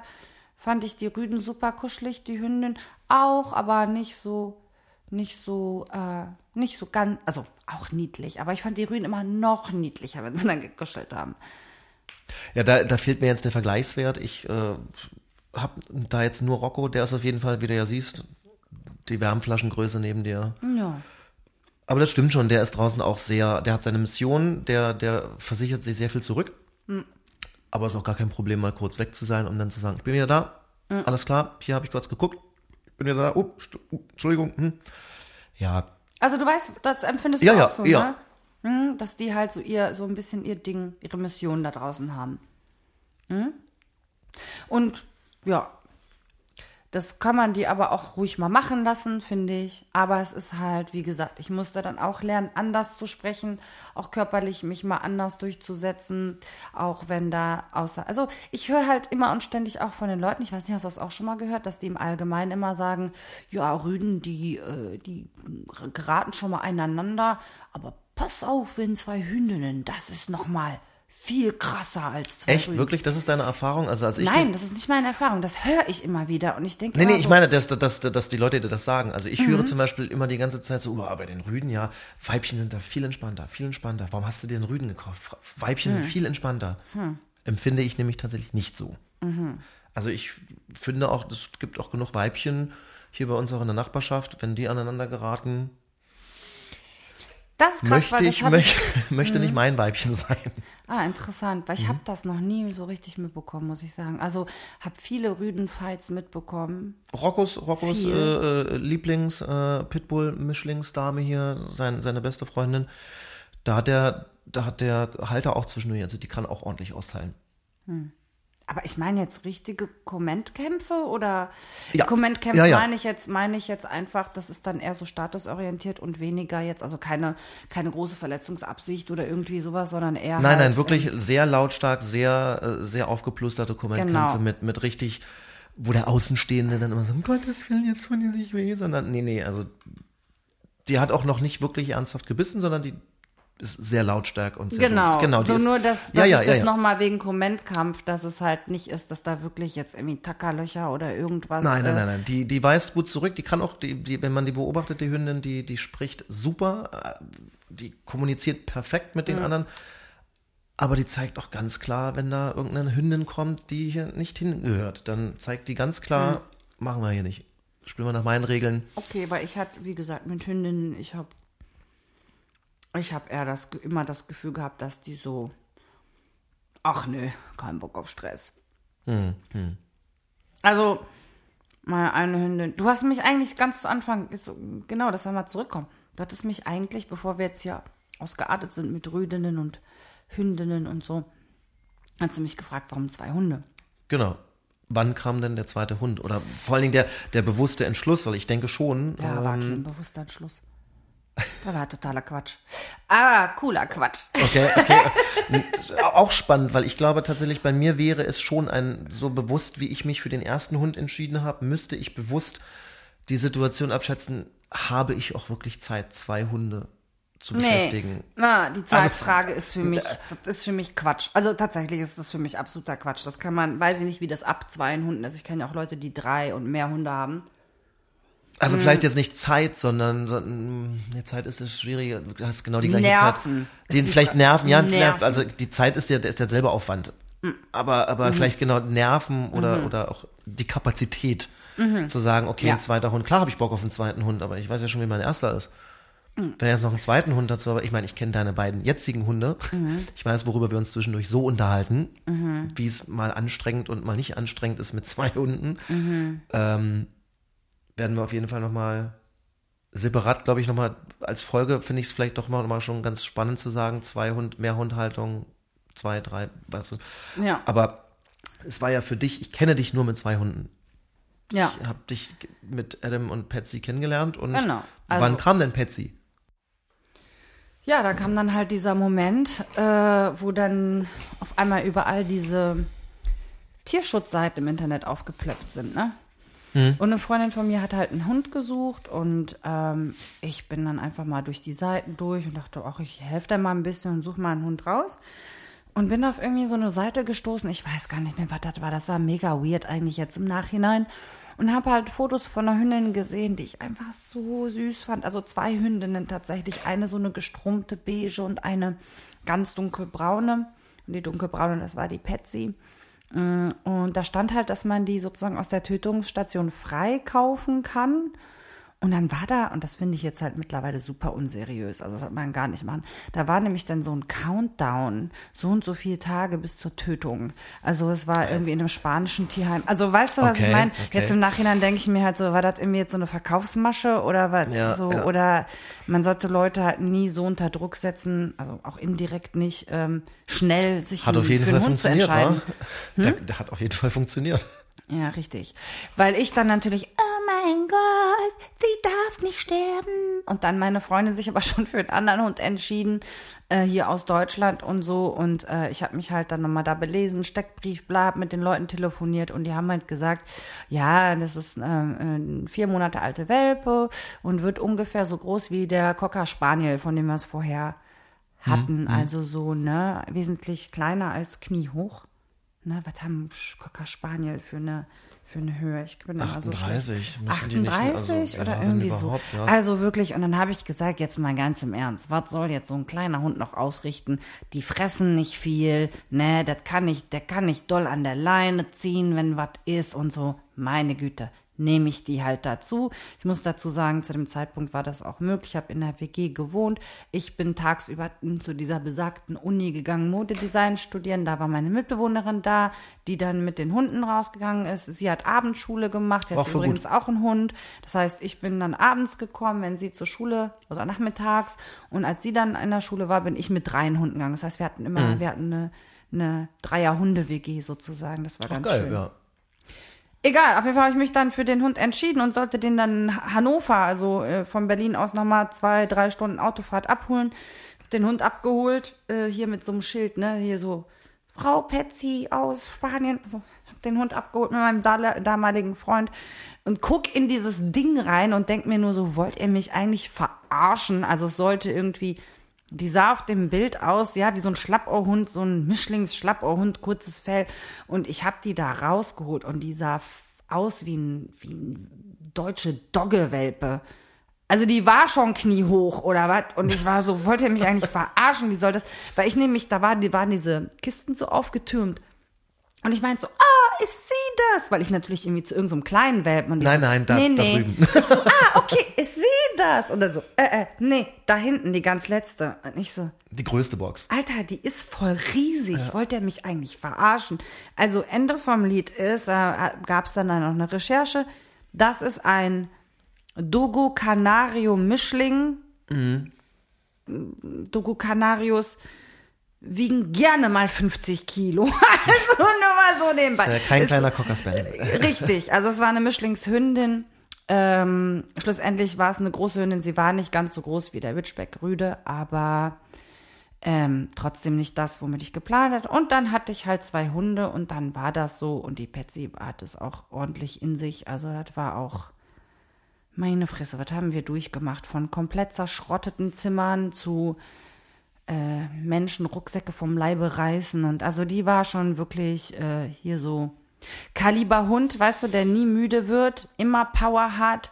fand ich die Rüden super kuschelig, die Hündin auch, aber nicht so, nicht so, äh, nicht so ganz, also auch niedlich, aber ich fand die Rüden immer noch niedlicher, wenn sie dann gekuschelt haben. ja, da, da fehlt mir jetzt der Vergleichswert. Ich äh, habe da jetzt nur Rocco, der ist auf jeden Fall, wie du ja siehst, die Wärmflaschengröße neben dir. Ja. Aber das stimmt schon, der ist draußen auch sehr, der hat seine Mission, der, der versichert sich sehr viel zurück. Aber es ist auch gar kein Problem, mal kurz weg zu sein und dann zu sagen, ich bin wieder da, Hm. alles klar, hier habe ich kurz geguckt, ich bin wieder da, oh, oh, Entschuldigung. Hm. Ja, Also du weißt, das empfindest Ja, du ja, auch so, ja. ne? Hm, Dass die halt so ihr, so ein bisschen ihr Ding, ihre Mission da draußen haben. Hm? Und ja, das kann man die aber auch ruhig mal machen lassen, finde ich. Aber es ist halt, wie gesagt, ich musste dann auch lernen, anders zu sprechen, auch körperlich mich mal anders durchzusetzen, auch wenn da außer. Also ich höre halt immer und ständig auch von den Leuten, ich weiß nicht, hast du das auch schon mal gehört, dass die im Allgemeinen immer sagen, ja, Rüden, die, äh, die geraten schon mal einander, aber pass auf, wenn zwei Hündinnen, das ist noch mal viel krasser als zwei echt, Rüden. wirklich, das ist deine Erfahrung? Also als ich Nein, das ist nicht meine Erfahrung. Das höre ich immer wieder und ich denke Nee, nee, ich so, meine, dass, dass, dass die Leute dir das sagen. Also ich Mhm. höre zum Beispiel immer die ganze Zeit so, oh, bei den Rüden, ja, Weibchen sind da viel entspannter, viel entspannter. Warum hast du dir einen Rüden gekauft? Weibchen Hm. sind viel entspannter. Empfinde ich nämlich tatsächlich nicht so. Mhm. Also ich finde auch, es gibt auch genug Weibchen hier bei uns auch in der Nachbarschaft, wenn die aneinander geraten, Das ist krass, möchte weil das ich, möchte, [LAUGHS] möchte nicht mein Weibchen sein. Ah, interessant, weil ich Mhm. habe das noch nie so richtig mitbekommen, muss ich sagen. Also habe viele Rüdenfights mitbekommen. Roccos, Roccos äh, äh, Lieblings äh, Pitbull Mischlingsdame hier, sein, seine beste Freundin, da hat der, da hat der Halter auch zwischendurch, also die kann auch ordentlich austeilen. Aber ich meine jetzt richtige Kommentkämpfe oder Ja. Kommentkämpfe Ja, ja. meine ich jetzt meine ich jetzt einfach, das ist dann eher so statusorientiert und weniger jetzt also keine keine große Verletzungsabsicht oder irgendwie sowas, sondern eher Nein, halt, nein, wirklich sehr lautstark, sehr, äh, sehr aufgeplusterte Kommentkämpfe Genau. mit, mit richtig, wo der Außenstehende dann immer so, um Gottes Willen, jetzt tun die sich weh, sondern, nee, nee, also, die hat auch noch nicht wirklich ernsthaft gebissen, sondern die ist sehr lautstark und sehr Genau, dumpf. genau so ist, nur, dass, dass ja, ja, ich das ja, ja. nochmal wegen Kommentkampf, dass es halt nicht ist, dass da wirklich jetzt irgendwie Tackerlöcher oder irgendwas. Nein, nein, äh, nein, nein. Die, die weist gut zurück. Die kann auch, die, die, wenn man die beobachtet, die Hündin, die, die spricht super. äh, Die kommuniziert perfekt mit den anderen. Aber die zeigt auch ganz klar, wenn da irgendeine Hündin kommt, die hier nicht hingehört, dann zeigt die ganz klar, machen wir hier nicht. Spielen wir nach meinen Regeln. Okay, weil ich hatte, wie gesagt, mit Hündinnen, ich habe ich habe eher das, immer das Gefühl gehabt, dass die so, ach nee, kein Bock auf Stress. Also, meine eine Hündin, du hast mich eigentlich ganz zu Anfang, ist, genau, dass wir mal zurückkommen. Du hattest mich eigentlich, bevor wir jetzt hier ausgeartet sind mit Rüdinnen und Hündinnen und so, hast du mich gefragt, warum zwei Hunde? Genau. Wann kam denn der zweite Hund? Oder vor allen Dingen der, der bewusste Entschluss, weil ich denke schon, Ja, war ähm, kein bewusster Entschluss. Da war totaler Quatsch. Ah, cooler Quatsch. Okay, okay. [LAUGHS] auch spannend, weil ich glaube tatsächlich, bei mir wäre es schon ein, so bewusst, wie ich mich für den ersten Hund entschieden habe, müsste ich bewusst die Situation abschätzen, habe ich auch wirklich Zeit, zwei Hunde zu Nee, beschäftigen? na, die Zeitfrage ist für mich, das ist für mich Quatsch. Also tatsächlich ist das für mich absoluter Quatsch. Das kann man, weiß ich nicht, wie das ab zwei Hunden ist. Ich kenne ja auch Leute, die drei und mehr Hunde haben. Also Mhm. vielleicht jetzt nicht Zeit, sondern, sondern nee, Zeit ist das Schwierige. Du hast genau die gleiche Nerven. Zeit. Den die vielleicht Nerven, ja, Nerven. Nerven. also die Zeit ist ja, ist derselbe Aufwand. Aber, Mhm. aber vielleicht genau Nerven oder, oder auch die Kapazität zu sagen, okay, Mhm. Ja. ein zweiter Hund. Klar habe ich Bock auf einen zweiten Hund, aber ich weiß ja schon, wie mein erster ist. Mhm. Wenn jetzt noch einen zweiten Hund dazu, aber ich meine, ich kenne deine beiden jetzigen Hunde. Mhm. Ich weiß, worüber wir uns zwischendurch so unterhalten, wie es mal anstrengend und mal nicht anstrengend ist mit zwei Hunden. Mhm. Ähm, werden wir auf jeden Fall nochmal separat, glaube ich, nochmal als Folge, finde ich es vielleicht doch mal, mal schon ganz spannend zu sagen, zwei Hund, mehr Hundhaltung, zwei, drei, weißt du. Ja. Aber es war ja für dich, ich kenne dich nur mit zwei Hunden. Ja. Ich habe dich mit Adam und Patsy kennengelernt und Genau. Also- wann kam denn Patsy? Ja, da kam dann halt dieser Moment, äh, wo dann auf einmal überall diese Tierschutzseiten im Internet aufgeplöppt sind, ne? Und eine Freundin von mir hat halt einen Hund gesucht und ähm, ich bin dann einfach mal durch die Seiten durch und dachte, ach, ich helfe da mal ein bisschen und suche mal einen Hund raus. Und bin auf irgendwie so eine Seite gestoßen, ich weiß gar nicht mehr, was das war. Das war mega weird eigentlich jetzt im Nachhinein. Und habe halt Fotos von einer Hündin gesehen, die ich einfach so süß fand. Also zwei Hündinnen tatsächlich. Eine so eine gestrumpte beige und eine ganz dunkelbraune. Und die dunkelbraune, das war die Patsy. Mm, Und da stand halt, dass man die sozusagen aus der Tötungsstation frei kaufen kann. Und dann war da, und das finde ich jetzt halt mittlerweile super unseriös, also das hat man gar nicht machen. Da war nämlich dann so ein Countdown, so und so viele Tage bis zur Tötung. Also es war irgendwie in einem spanischen Tierheim. Also weißt du, was ich Okay, meine? okay. Jetzt im Nachhinein denke ich mir halt so, war das irgendwie jetzt so eine Verkaufsmasche oder was Ja, so, ja. oder man sollte Leute halt nie so unter Druck setzen, also auch indirekt nicht, ähm, schnell sich Hat auf jeden für Fall einen Hund zu entscheiden. wa? Der, der hat auf jeden Fall funktioniert. Ja, richtig. Weil ich dann natürlich, oh mein Gott, sie darf nicht sterben. Und dann meine Freundin sich aber [LAUGHS] schon für einen anderen Hund entschieden, äh, hier aus Deutschland und so. Und äh, ich habe mich halt dann nochmal da belesen, Steckbrief, bla, mit den Leuten telefoniert und die haben halt gesagt, ja, das ist äh, ein vier Monate alte Welpe und wird ungefähr so groß wie der Cocker Spaniel, von dem wir es vorher hatten. Also so, ne, wesentlich kleiner als kniehoch. Ne, was haben Cocker Spaniel für eine, für eine Höhe? Ich bin immer so 38, schlecht. müssen die nicht, 38 also, oder ja, irgendwie so. ja. Also wirklich, und dann habe ich gesagt, jetzt mal ganz im Ernst, was soll jetzt so ein kleiner Hund noch ausrichten? Die fressen nicht viel, ne, das kann nicht, der kann nicht doll an der Leine ziehen, wenn was ist und so. Meine Güte, nehme ich die halt dazu. Ich muss dazu sagen, zu dem Zeitpunkt war das auch möglich. Ich habe in der WG gewohnt. Ich bin tagsüber zu dieser besagten Uni gegangen, Modedesign studieren. Da war meine Mitbewohnerin da, die dann mit den Hunden rausgegangen ist. Sie hat Abendschule gemacht. Sie hat übrigens auch einen Hund. Das heißt, ich bin dann abends gekommen, wenn sie zur Schule oder nachmittags. Und als sie dann in der Schule war, bin ich mit dreien Hunden gegangen. Das heißt, wir hatten immer, Mhm. wir hatten eine, eine Dreier-Hunde-WG sozusagen. Das war ganz Geil, schön. ja. Egal, auf jeden Fall habe ich mich dann für den Hund entschieden und sollte den dann in Hannover, also äh, von Berlin aus nochmal zwei, drei Stunden Autofahrt abholen. Hab den Hund abgeholt, äh, hier mit so einem Schild, ne, hier so, Frau Patsy aus Spanien. Also, hab den Hund abgeholt mit meinem damaligen Freund und guck in dieses Ding rein und denk mir nur so, wollt ihr mich eigentlich verarschen? Also es sollte irgendwie die sah auf dem Bild aus, ja, wie so ein Schlappohrhund, so ein Mischlings-Schlappohrhund, kurzes Fell. Und ich habe die da rausgeholt und die sah aus wie ein, wie ein deutsche Doggewelpe. Also die war schon kniehoch oder was? Und ich war so, wollt ihr mich eigentlich [LAUGHS] verarschen? Wie soll das? Weil ich nämlich, da war, die waren diese Kisten so aufgetürmt. Und ich meinte so, ah, ist sie das? Weil ich natürlich irgendwie zu irgendeinem kleinen Welpen und Nein, so, nein, da- nee, da nee. drüben. Ich so, ah, okay, ist das? Und dann so, äh, äh, nee, da hinten, die ganz letzte. Und ich so, Die größte Box. Alter, die ist voll riesig. Wollte er mich eigentlich verarschen? Also Ende vom Lied ist, äh, gab es dann noch eine Recherche. Das ist ein Dogo Canario Mischling. Dogo Canarios wiegen gerne mal 50 Kilo. [LAUGHS] Also nur mal so nebenbei. Äh, kein Ist- kleiner Cocker Spaniel. Richtig, also es war eine Mischlingshündin. Ähm, schlussendlich war es eine große Hündin. Sie war nicht ganz so groß wie der Witchback Rüde, aber ähm, trotzdem nicht das, womit ich geplant hatte. Und dann hatte ich halt zwei Hunde und dann war das so. Und die Patsy hat es auch ordentlich in sich. Also das war auch meine Fresse. Was haben wir durchgemacht? Von komplett zerschrotteten Zimmern zu äh, Menschen Rucksäcke vom Leibe reißen. Und also die war schon wirklich äh, hier so Kaliber Hund, weißt du, der nie müde wird, immer Power hat,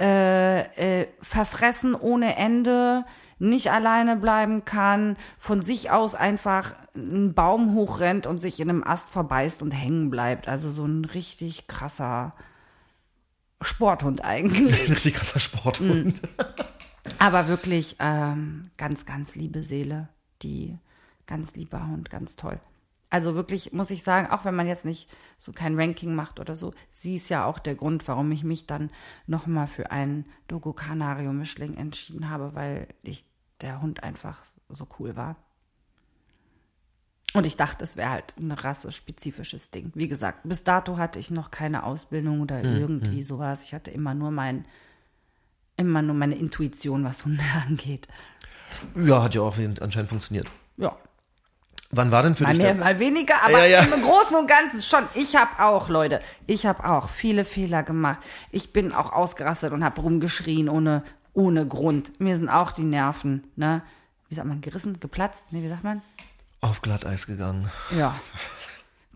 äh, äh, verfressen ohne Ende, nicht alleine bleiben kann, von sich aus einfach einen Baum hochrennt und sich in einem Ast verbeißt und hängen bleibt. Also so ein richtig krasser Sporthund eigentlich. Ein [LAUGHS] richtig krasser Sporthund. Aber wirklich ähm, ganz, ganz liebe Seele. Die ganz lieber Hund, ganz toll. Also wirklich muss ich sagen, auch wenn man jetzt nicht so kein Ranking macht oder so, sie ist ja auch der Grund, warum ich mich dann nochmal für einen Dogo Canario Mischling entschieden habe, weil ich der Hund einfach so cool war. Und ich dachte, es wäre halt ein rassespezifisches Ding. Wie gesagt, bis dato hatte ich noch keine Ausbildung oder irgendwie sowas. Ich hatte immer nur mein, immer nur meine Intuition, was Hunde [LAUGHS] angeht. Ja, hat ja auch anscheinend funktioniert. Ja. Wann war denn für Mal dich mehr, der, mal weniger, aber Ja, ja. im Großen und Ganzen schon. Ich habe auch, Leute, ich habe auch viele Fehler gemacht. Ich bin auch ausgerastet und habe rumgeschrien ohne, ohne Grund. Mir sind auch die Nerven, ne? Wie sagt man, gerissen, geplatzt? Nee, wie sagt man? auf Glatteis gegangen? Ja.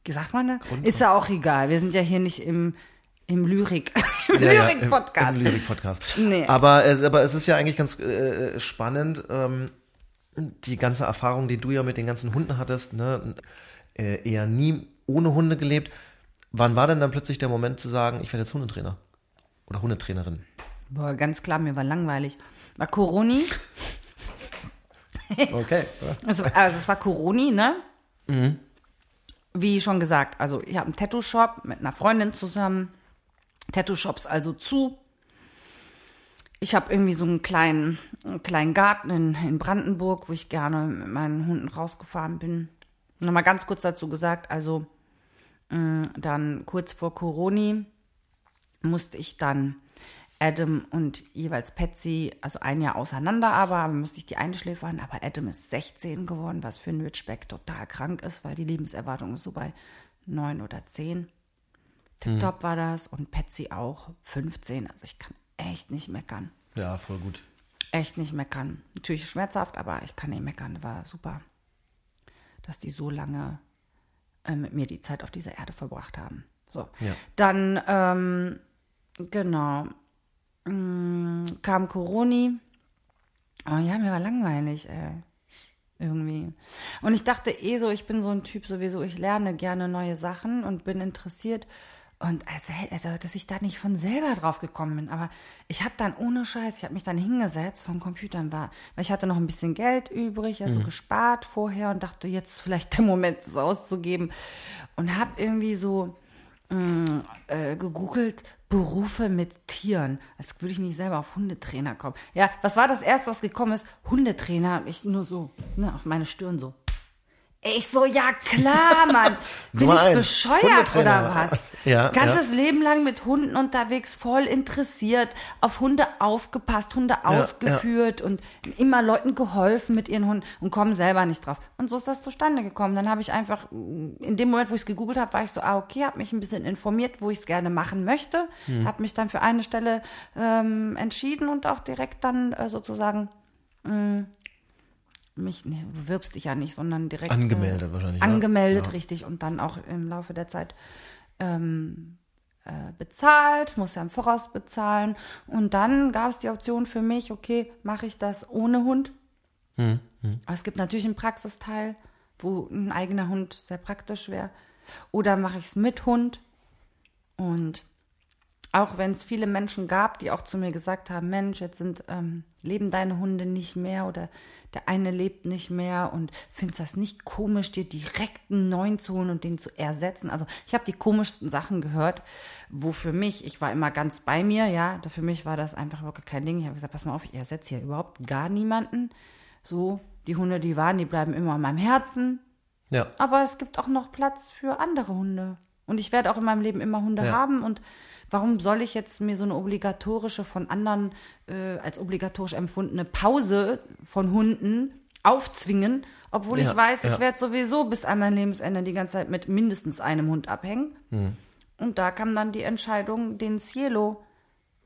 Wie sagt man das? Ist ja auch egal. Wir sind ja hier nicht im, im Lyrik, [LAUGHS] im Ja, ja, Lyrik-Podcast. Im, im Lyrik-Podcast. Nee. Aber, es, aber es ist ja eigentlich ganz äh, spannend, ähm, die ganze Erfahrung, die du ja mit den ganzen Hunden hattest, ne, äh, eher nie ohne Hunde gelebt. Wann war denn dann plötzlich der Moment zu sagen, ich werde jetzt Hundetrainer? Oder Hundetrainerin? Boah, ganz klar, mir war langweilig. War Coroni. [LAUGHS] Okay. Also, also es war Coroni, ne? Wie schon gesagt, also ich habe einen Tattoo-Shop mit einer Freundin zusammen. Tattoo-Shops also zu. Ich habe irgendwie so einen kleinen, einen kleinen Garten in, in Brandenburg, wo ich gerne mit meinen Hunden rausgefahren bin. Nochmal ganz kurz dazu gesagt, also mh, dann kurz vor Coroni musste ich dann Adam und jeweils Patsy, also ein Jahr auseinander, aber, musste ich die einschläfern. Aber Adam ist 16 geworden, was für ein Ridgeback total krank ist, weil die Lebenserwartung ist so bei 9 oder 10. Tipptopp war das und Patsy auch 15. Also ich kann echt nicht meckern. Ja, voll gut. Echt nicht meckern. Natürlich schmerzhaft, aber ich kann nicht meckern. War super, dass die so lange äh, mit mir die Zeit auf dieser Erde verbracht haben. So. Ja. Dann, ähm, genau, mm, kam Coroni. Oh ja, mir war langweilig, ey. Irgendwie. Und ich dachte eh so, ich bin so ein Typ sowieso, ich lerne gerne neue Sachen und bin interessiert. Und also, also dass ich da nicht von selber drauf gekommen bin. Aber ich habe dann ohne Scheiß, ich habe mich dann hingesetzt vom Computer und war, weil ich hatte noch ein bisschen Geld übrig, also gespart vorher und dachte, jetzt vielleicht der Moment, es auszugeben. Und habe irgendwie so mh, äh, gegoogelt, Berufe mit Tieren. Als würde ich nicht selber auf Hundetrainer kommen. Ja, was war das erste, was gekommen ist? Hundetrainer. Und ich nur so, ne, auf meine Stirn so. Ich so, ja klar, Mann. [LAUGHS] Bin ich bescheuert oder was? Ja, Ganzes Leben lang mit Hunden unterwegs, voll interessiert, auf Hunde aufgepasst, Hunde ausgeführt und immer Leuten geholfen mit ihren Hunden und kommen selber nicht drauf. Und so ist das zustande gekommen. Dann habe ich einfach, in dem Moment, wo ich es gegoogelt habe, war ich so, ah, okay, habe mich ein bisschen informiert, wo ich es gerne machen möchte, Hm. habe mich dann für eine Stelle ähm, entschieden und auch direkt dann äh, sozusagen mich, nee, du bewirbst dich ja nicht, sondern direkt Angemeldet äh, wahrscheinlich. Angemeldet, Ja. richtig. Und dann auch im Laufe der Zeit ähm, äh, bezahlt, muss ja im Voraus bezahlen. Und dann gab es die Option für mich, okay, mache ich das ohne Hund? Hm, Aber es gibt natürlich einen Praxisteil, wo ein eigener Hund sehr praktisch wäre. Oder mache ich es mit Hund? Und auch wenn es viele Menschen gab, die auch zu mir gesagt haben, Mensch, jetzt sind ähm, leben deine Hunde nicht mehr oder der eine lebt nicht mehr und findest das nicht komisch, dir direkt einen neuen zu holen und den zu ersetzen. Also ich habe die komischsten Sachen gehört, wo für mich, ich war immer ganz bei mir, ja, da für mich war das einfach wirklich kein Ding. Ich habe gesagt, pass mal auf, ich ersetze hier überhaupt gar niemanden. So, die Hunde, die waren, die bleiben immer in meinem Herzen. Ja. Aber es gibt auch noch Platz für andere Hunde. Und ich werde auch in meinem Leben immer Hunde Ja. haben. Und warum soll ich jetzt mir so eine obligatorische von anderen äh, als obligatorisch empfundene Pause von Hunden aufzwingen, obwohl Ja, ich weiß, ja. ich werde sowieso bis an mein Lebensende die ganze Zeit mit mindestens einem Hund abhängen. Hm. Und da kam dann die Entscheidung, den Cielo,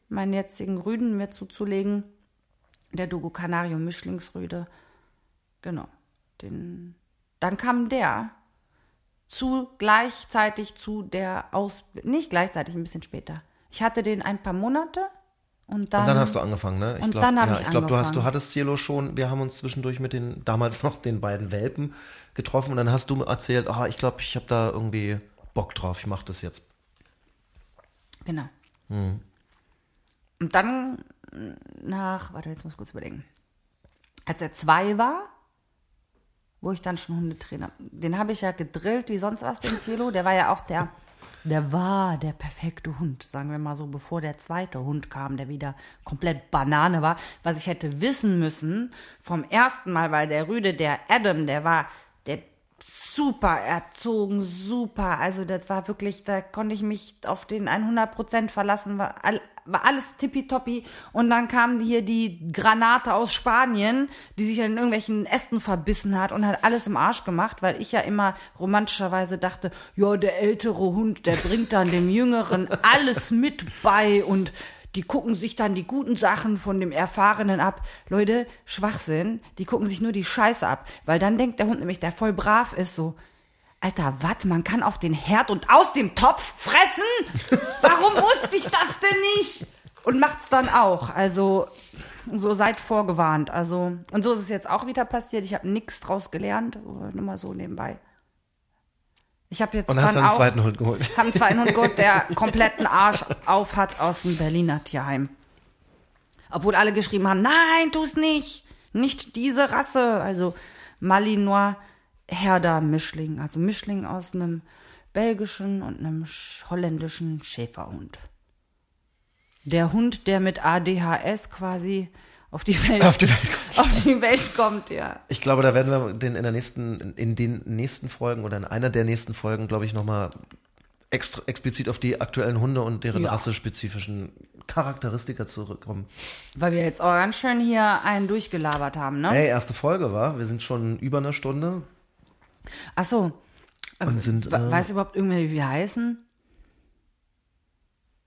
meinen jetzigen Rüden, mir zuzulegen. Der Dogo Canario Mischlingsrüde. Genau. Den, dann kam der zu gleichzeitig zu der Ausbildung, nicht gleichzeitig, ein bisschen später. Ich hatte den ein paar Monate und dann, Und dann hast du angefangen, ne? Ich Und glaub, dann hab ja, ich ich glaube, du hast, du angefangen. hattest Cielo schon, wir haben uns zwischendurch mit den, damals [LAUGHS] noch den beiden Welpen getroffen und dann hast du mir erzählt, ah, ich glaube, ich habe da irgendwie Bock drauf, ich mache das jetzt. Genau. Hm. Und dann nach, warte, jetzt muss ich kurz überlegen. Als er zwei war, wo ich dann schon Hundetrainer. Den habe ich ja gedrillt wie sonst was, den Cielo. Der war ja auch der, der war der perfekte Hund, sagen wir mal so, bevor der zweite Hund kam, der wieder komplett Banane war. Was ich hätte wissen müssen vom ersten Mal, weil der Rüde, der Adam, der war der super erzogen, super. Also das war wirklich, da konnte ich mich auf den 100% verlassen, war alles tippitoppi. Und dann kam hier die Granate aus Spanien, die sich in irgendwelchen Ästen verbissen hat und hat alles im Arsch gemacht, weil ich ja immer romantischerweise dachte, ja, der ältere Hund, der bringt dann dem Jüngeren alles mit bei und die gucken sich dann die guten Sachen von dem Erfahrenen ab. Leute, Schwachsinn, die gucken sich nur die Scheiße ab. Weil dann denkt der Hund nämlich, der voll brav ist, so, Alter, was? Man kann auf den Herd und aus dem Topf fressen? Warum wusste ich das denn nicht? Und macht's dann auch. Also, so seid vorgewarnt. Also, und so ist es jetzt auch wieder passiert. Ich habe nichts draus gelernt. Nur mal so nebenbei. Ich habe jetzt Und dann hast dann einen auch, zweiten Hund geholt. [LAUGHS] Hab einen zweiten Hund geholt, der kompletten Arsch auf hat aus dem Berliner Tierheim. Obwohl alle geschrieben haben, nein, tu's nicht. Nicht diese Rasse. Also Malinois Herder Mischling. Also Mischling aus einem belgischen und einem sch- holländischen Schäferhund. Der Hund, der mit ADHS quasi auf die Welt, Auf die Welt [LAUGHS] auf die Welt kommt, ja. Ich glaube, da werden wir den in der nächsten, in den nächsten Folgen oder in einer der nächsten Folgen, glaube ich, nochmal extra, explizit auf die aktuellen Hunde und deren Ja. rassespezifischen Charakteristika zurückkommen. Weil wir jetzt auch ganz schön hier einen durchgelabert haben, ne? Hey, erste Folge war. Wir sind schon über eine Stunde Ach so. und sind. Äh, Weiß überhaupt irgendwer, wie wir heißen?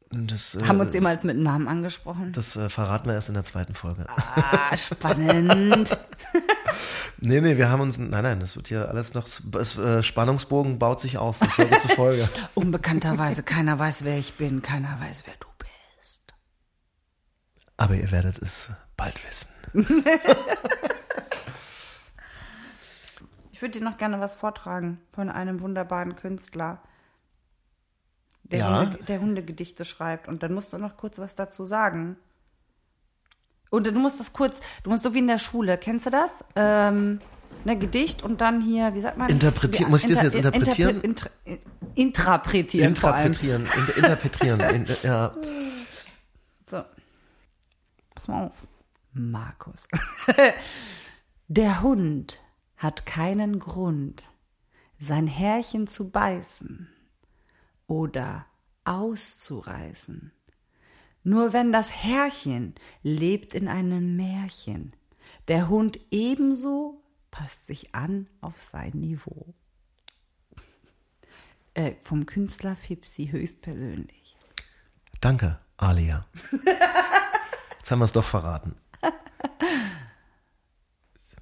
das, äh, Haben wir uns jemals mit Namen angesprochen? Das äh, verraten wir erst in der zweiten Folge. Ah, spannend. [LAUGHS] [LAUGHS] Nee, nee, wir haben uns. Nein, nein, das wird hier alles noch. Das äh, Spannungsbogen baut sich auf von Folge zu Folge. [LAUGHS] Unbekannterweise, keiner weiß, wer ich bin, keiner weiß, wer du bist. Aber ihr werdet es bald wissen. Ich würde dir noch gerne was vortragen von einem wunderbaren Künstler, der, Ja? Hunde, der Hundegedichte schreibt. Und dann musst du noch kurz was dazu sagen. Und du musst das kurz, du musst so wie in der Schule, kennst du das? Ähm, ne, Gedicht und dann hier, wie sagt man? Interpretieren. Muss ich das jetzt interpretieren? Inter, inter, intraprätieren vor allem. Interpretieren. Inter interpretieren. In, [LAUGHS] ja. So. Pass mal auf. Markus. [LAUGHS] Der Hund hat keinen Grund, sein Härchen zu beißen oder auszureißen. Nur wenn das Härchen lebt in einem Märchen, der Hund ebenso passt sich an auf sein Niveau. Äh, vom Künstler Fipsi höchstpersönlich. Danke, Alia. Jetzt haben wir es doch verraten. [LAUGHS]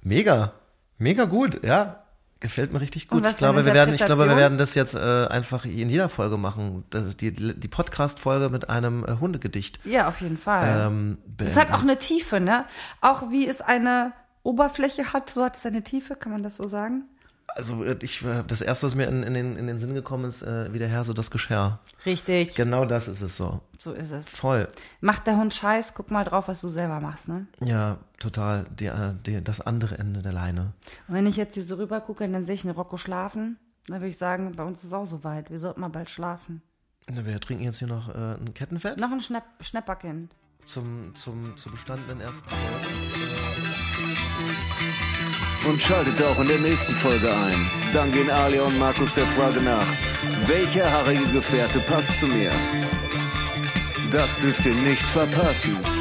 Mega. Mega gut, ja. Gefällt mir richtig gut. Ich glaube, wir werden, ich glaube, wir werden das jetzt äh, einfach in jeder Folge machen. Das ist die, die Podcast-Folge mit einem äh, Hundegedicht. Ja, auf jeden Fall. Ähm, Es hat auch eine Tiefe, ne? Auch wie es eine Oberfläche hat, so hat es eine Tiefe, kann man das so sagen? Also äh, ich, äh, das erste, was mir in, in, den, in den Sinn gekommen ist, äh, wie der Herr so das Geschirr. Richtig, Genau das ist es so. so ist es. Voll. Macht der Hund Scheiß, guck mal drauf, was du selber machst, ne? Ja, total. Die, äh, die, das andere Ende der Leine. Und wenn ich jetzt hier so rüber gucke, dann sehe ich einen Rocco schlafen. Dann würde ich sagen, bei uns ist es auch so weit. Wir sollten mal bald schlafen. Na, Wir trinken jetzt hier noch äh, ein Kettenfett Noch ein Schnapp Schnäpperkind. zum, zum, zur bestandenen ersten Folge. Und schaltet auch in der nächsten Folge ein. Dann gehen Alia und Markus der Frage nach, welcher haarige Gefährte passt zu mir? Das dürft ihr nicht verpassen.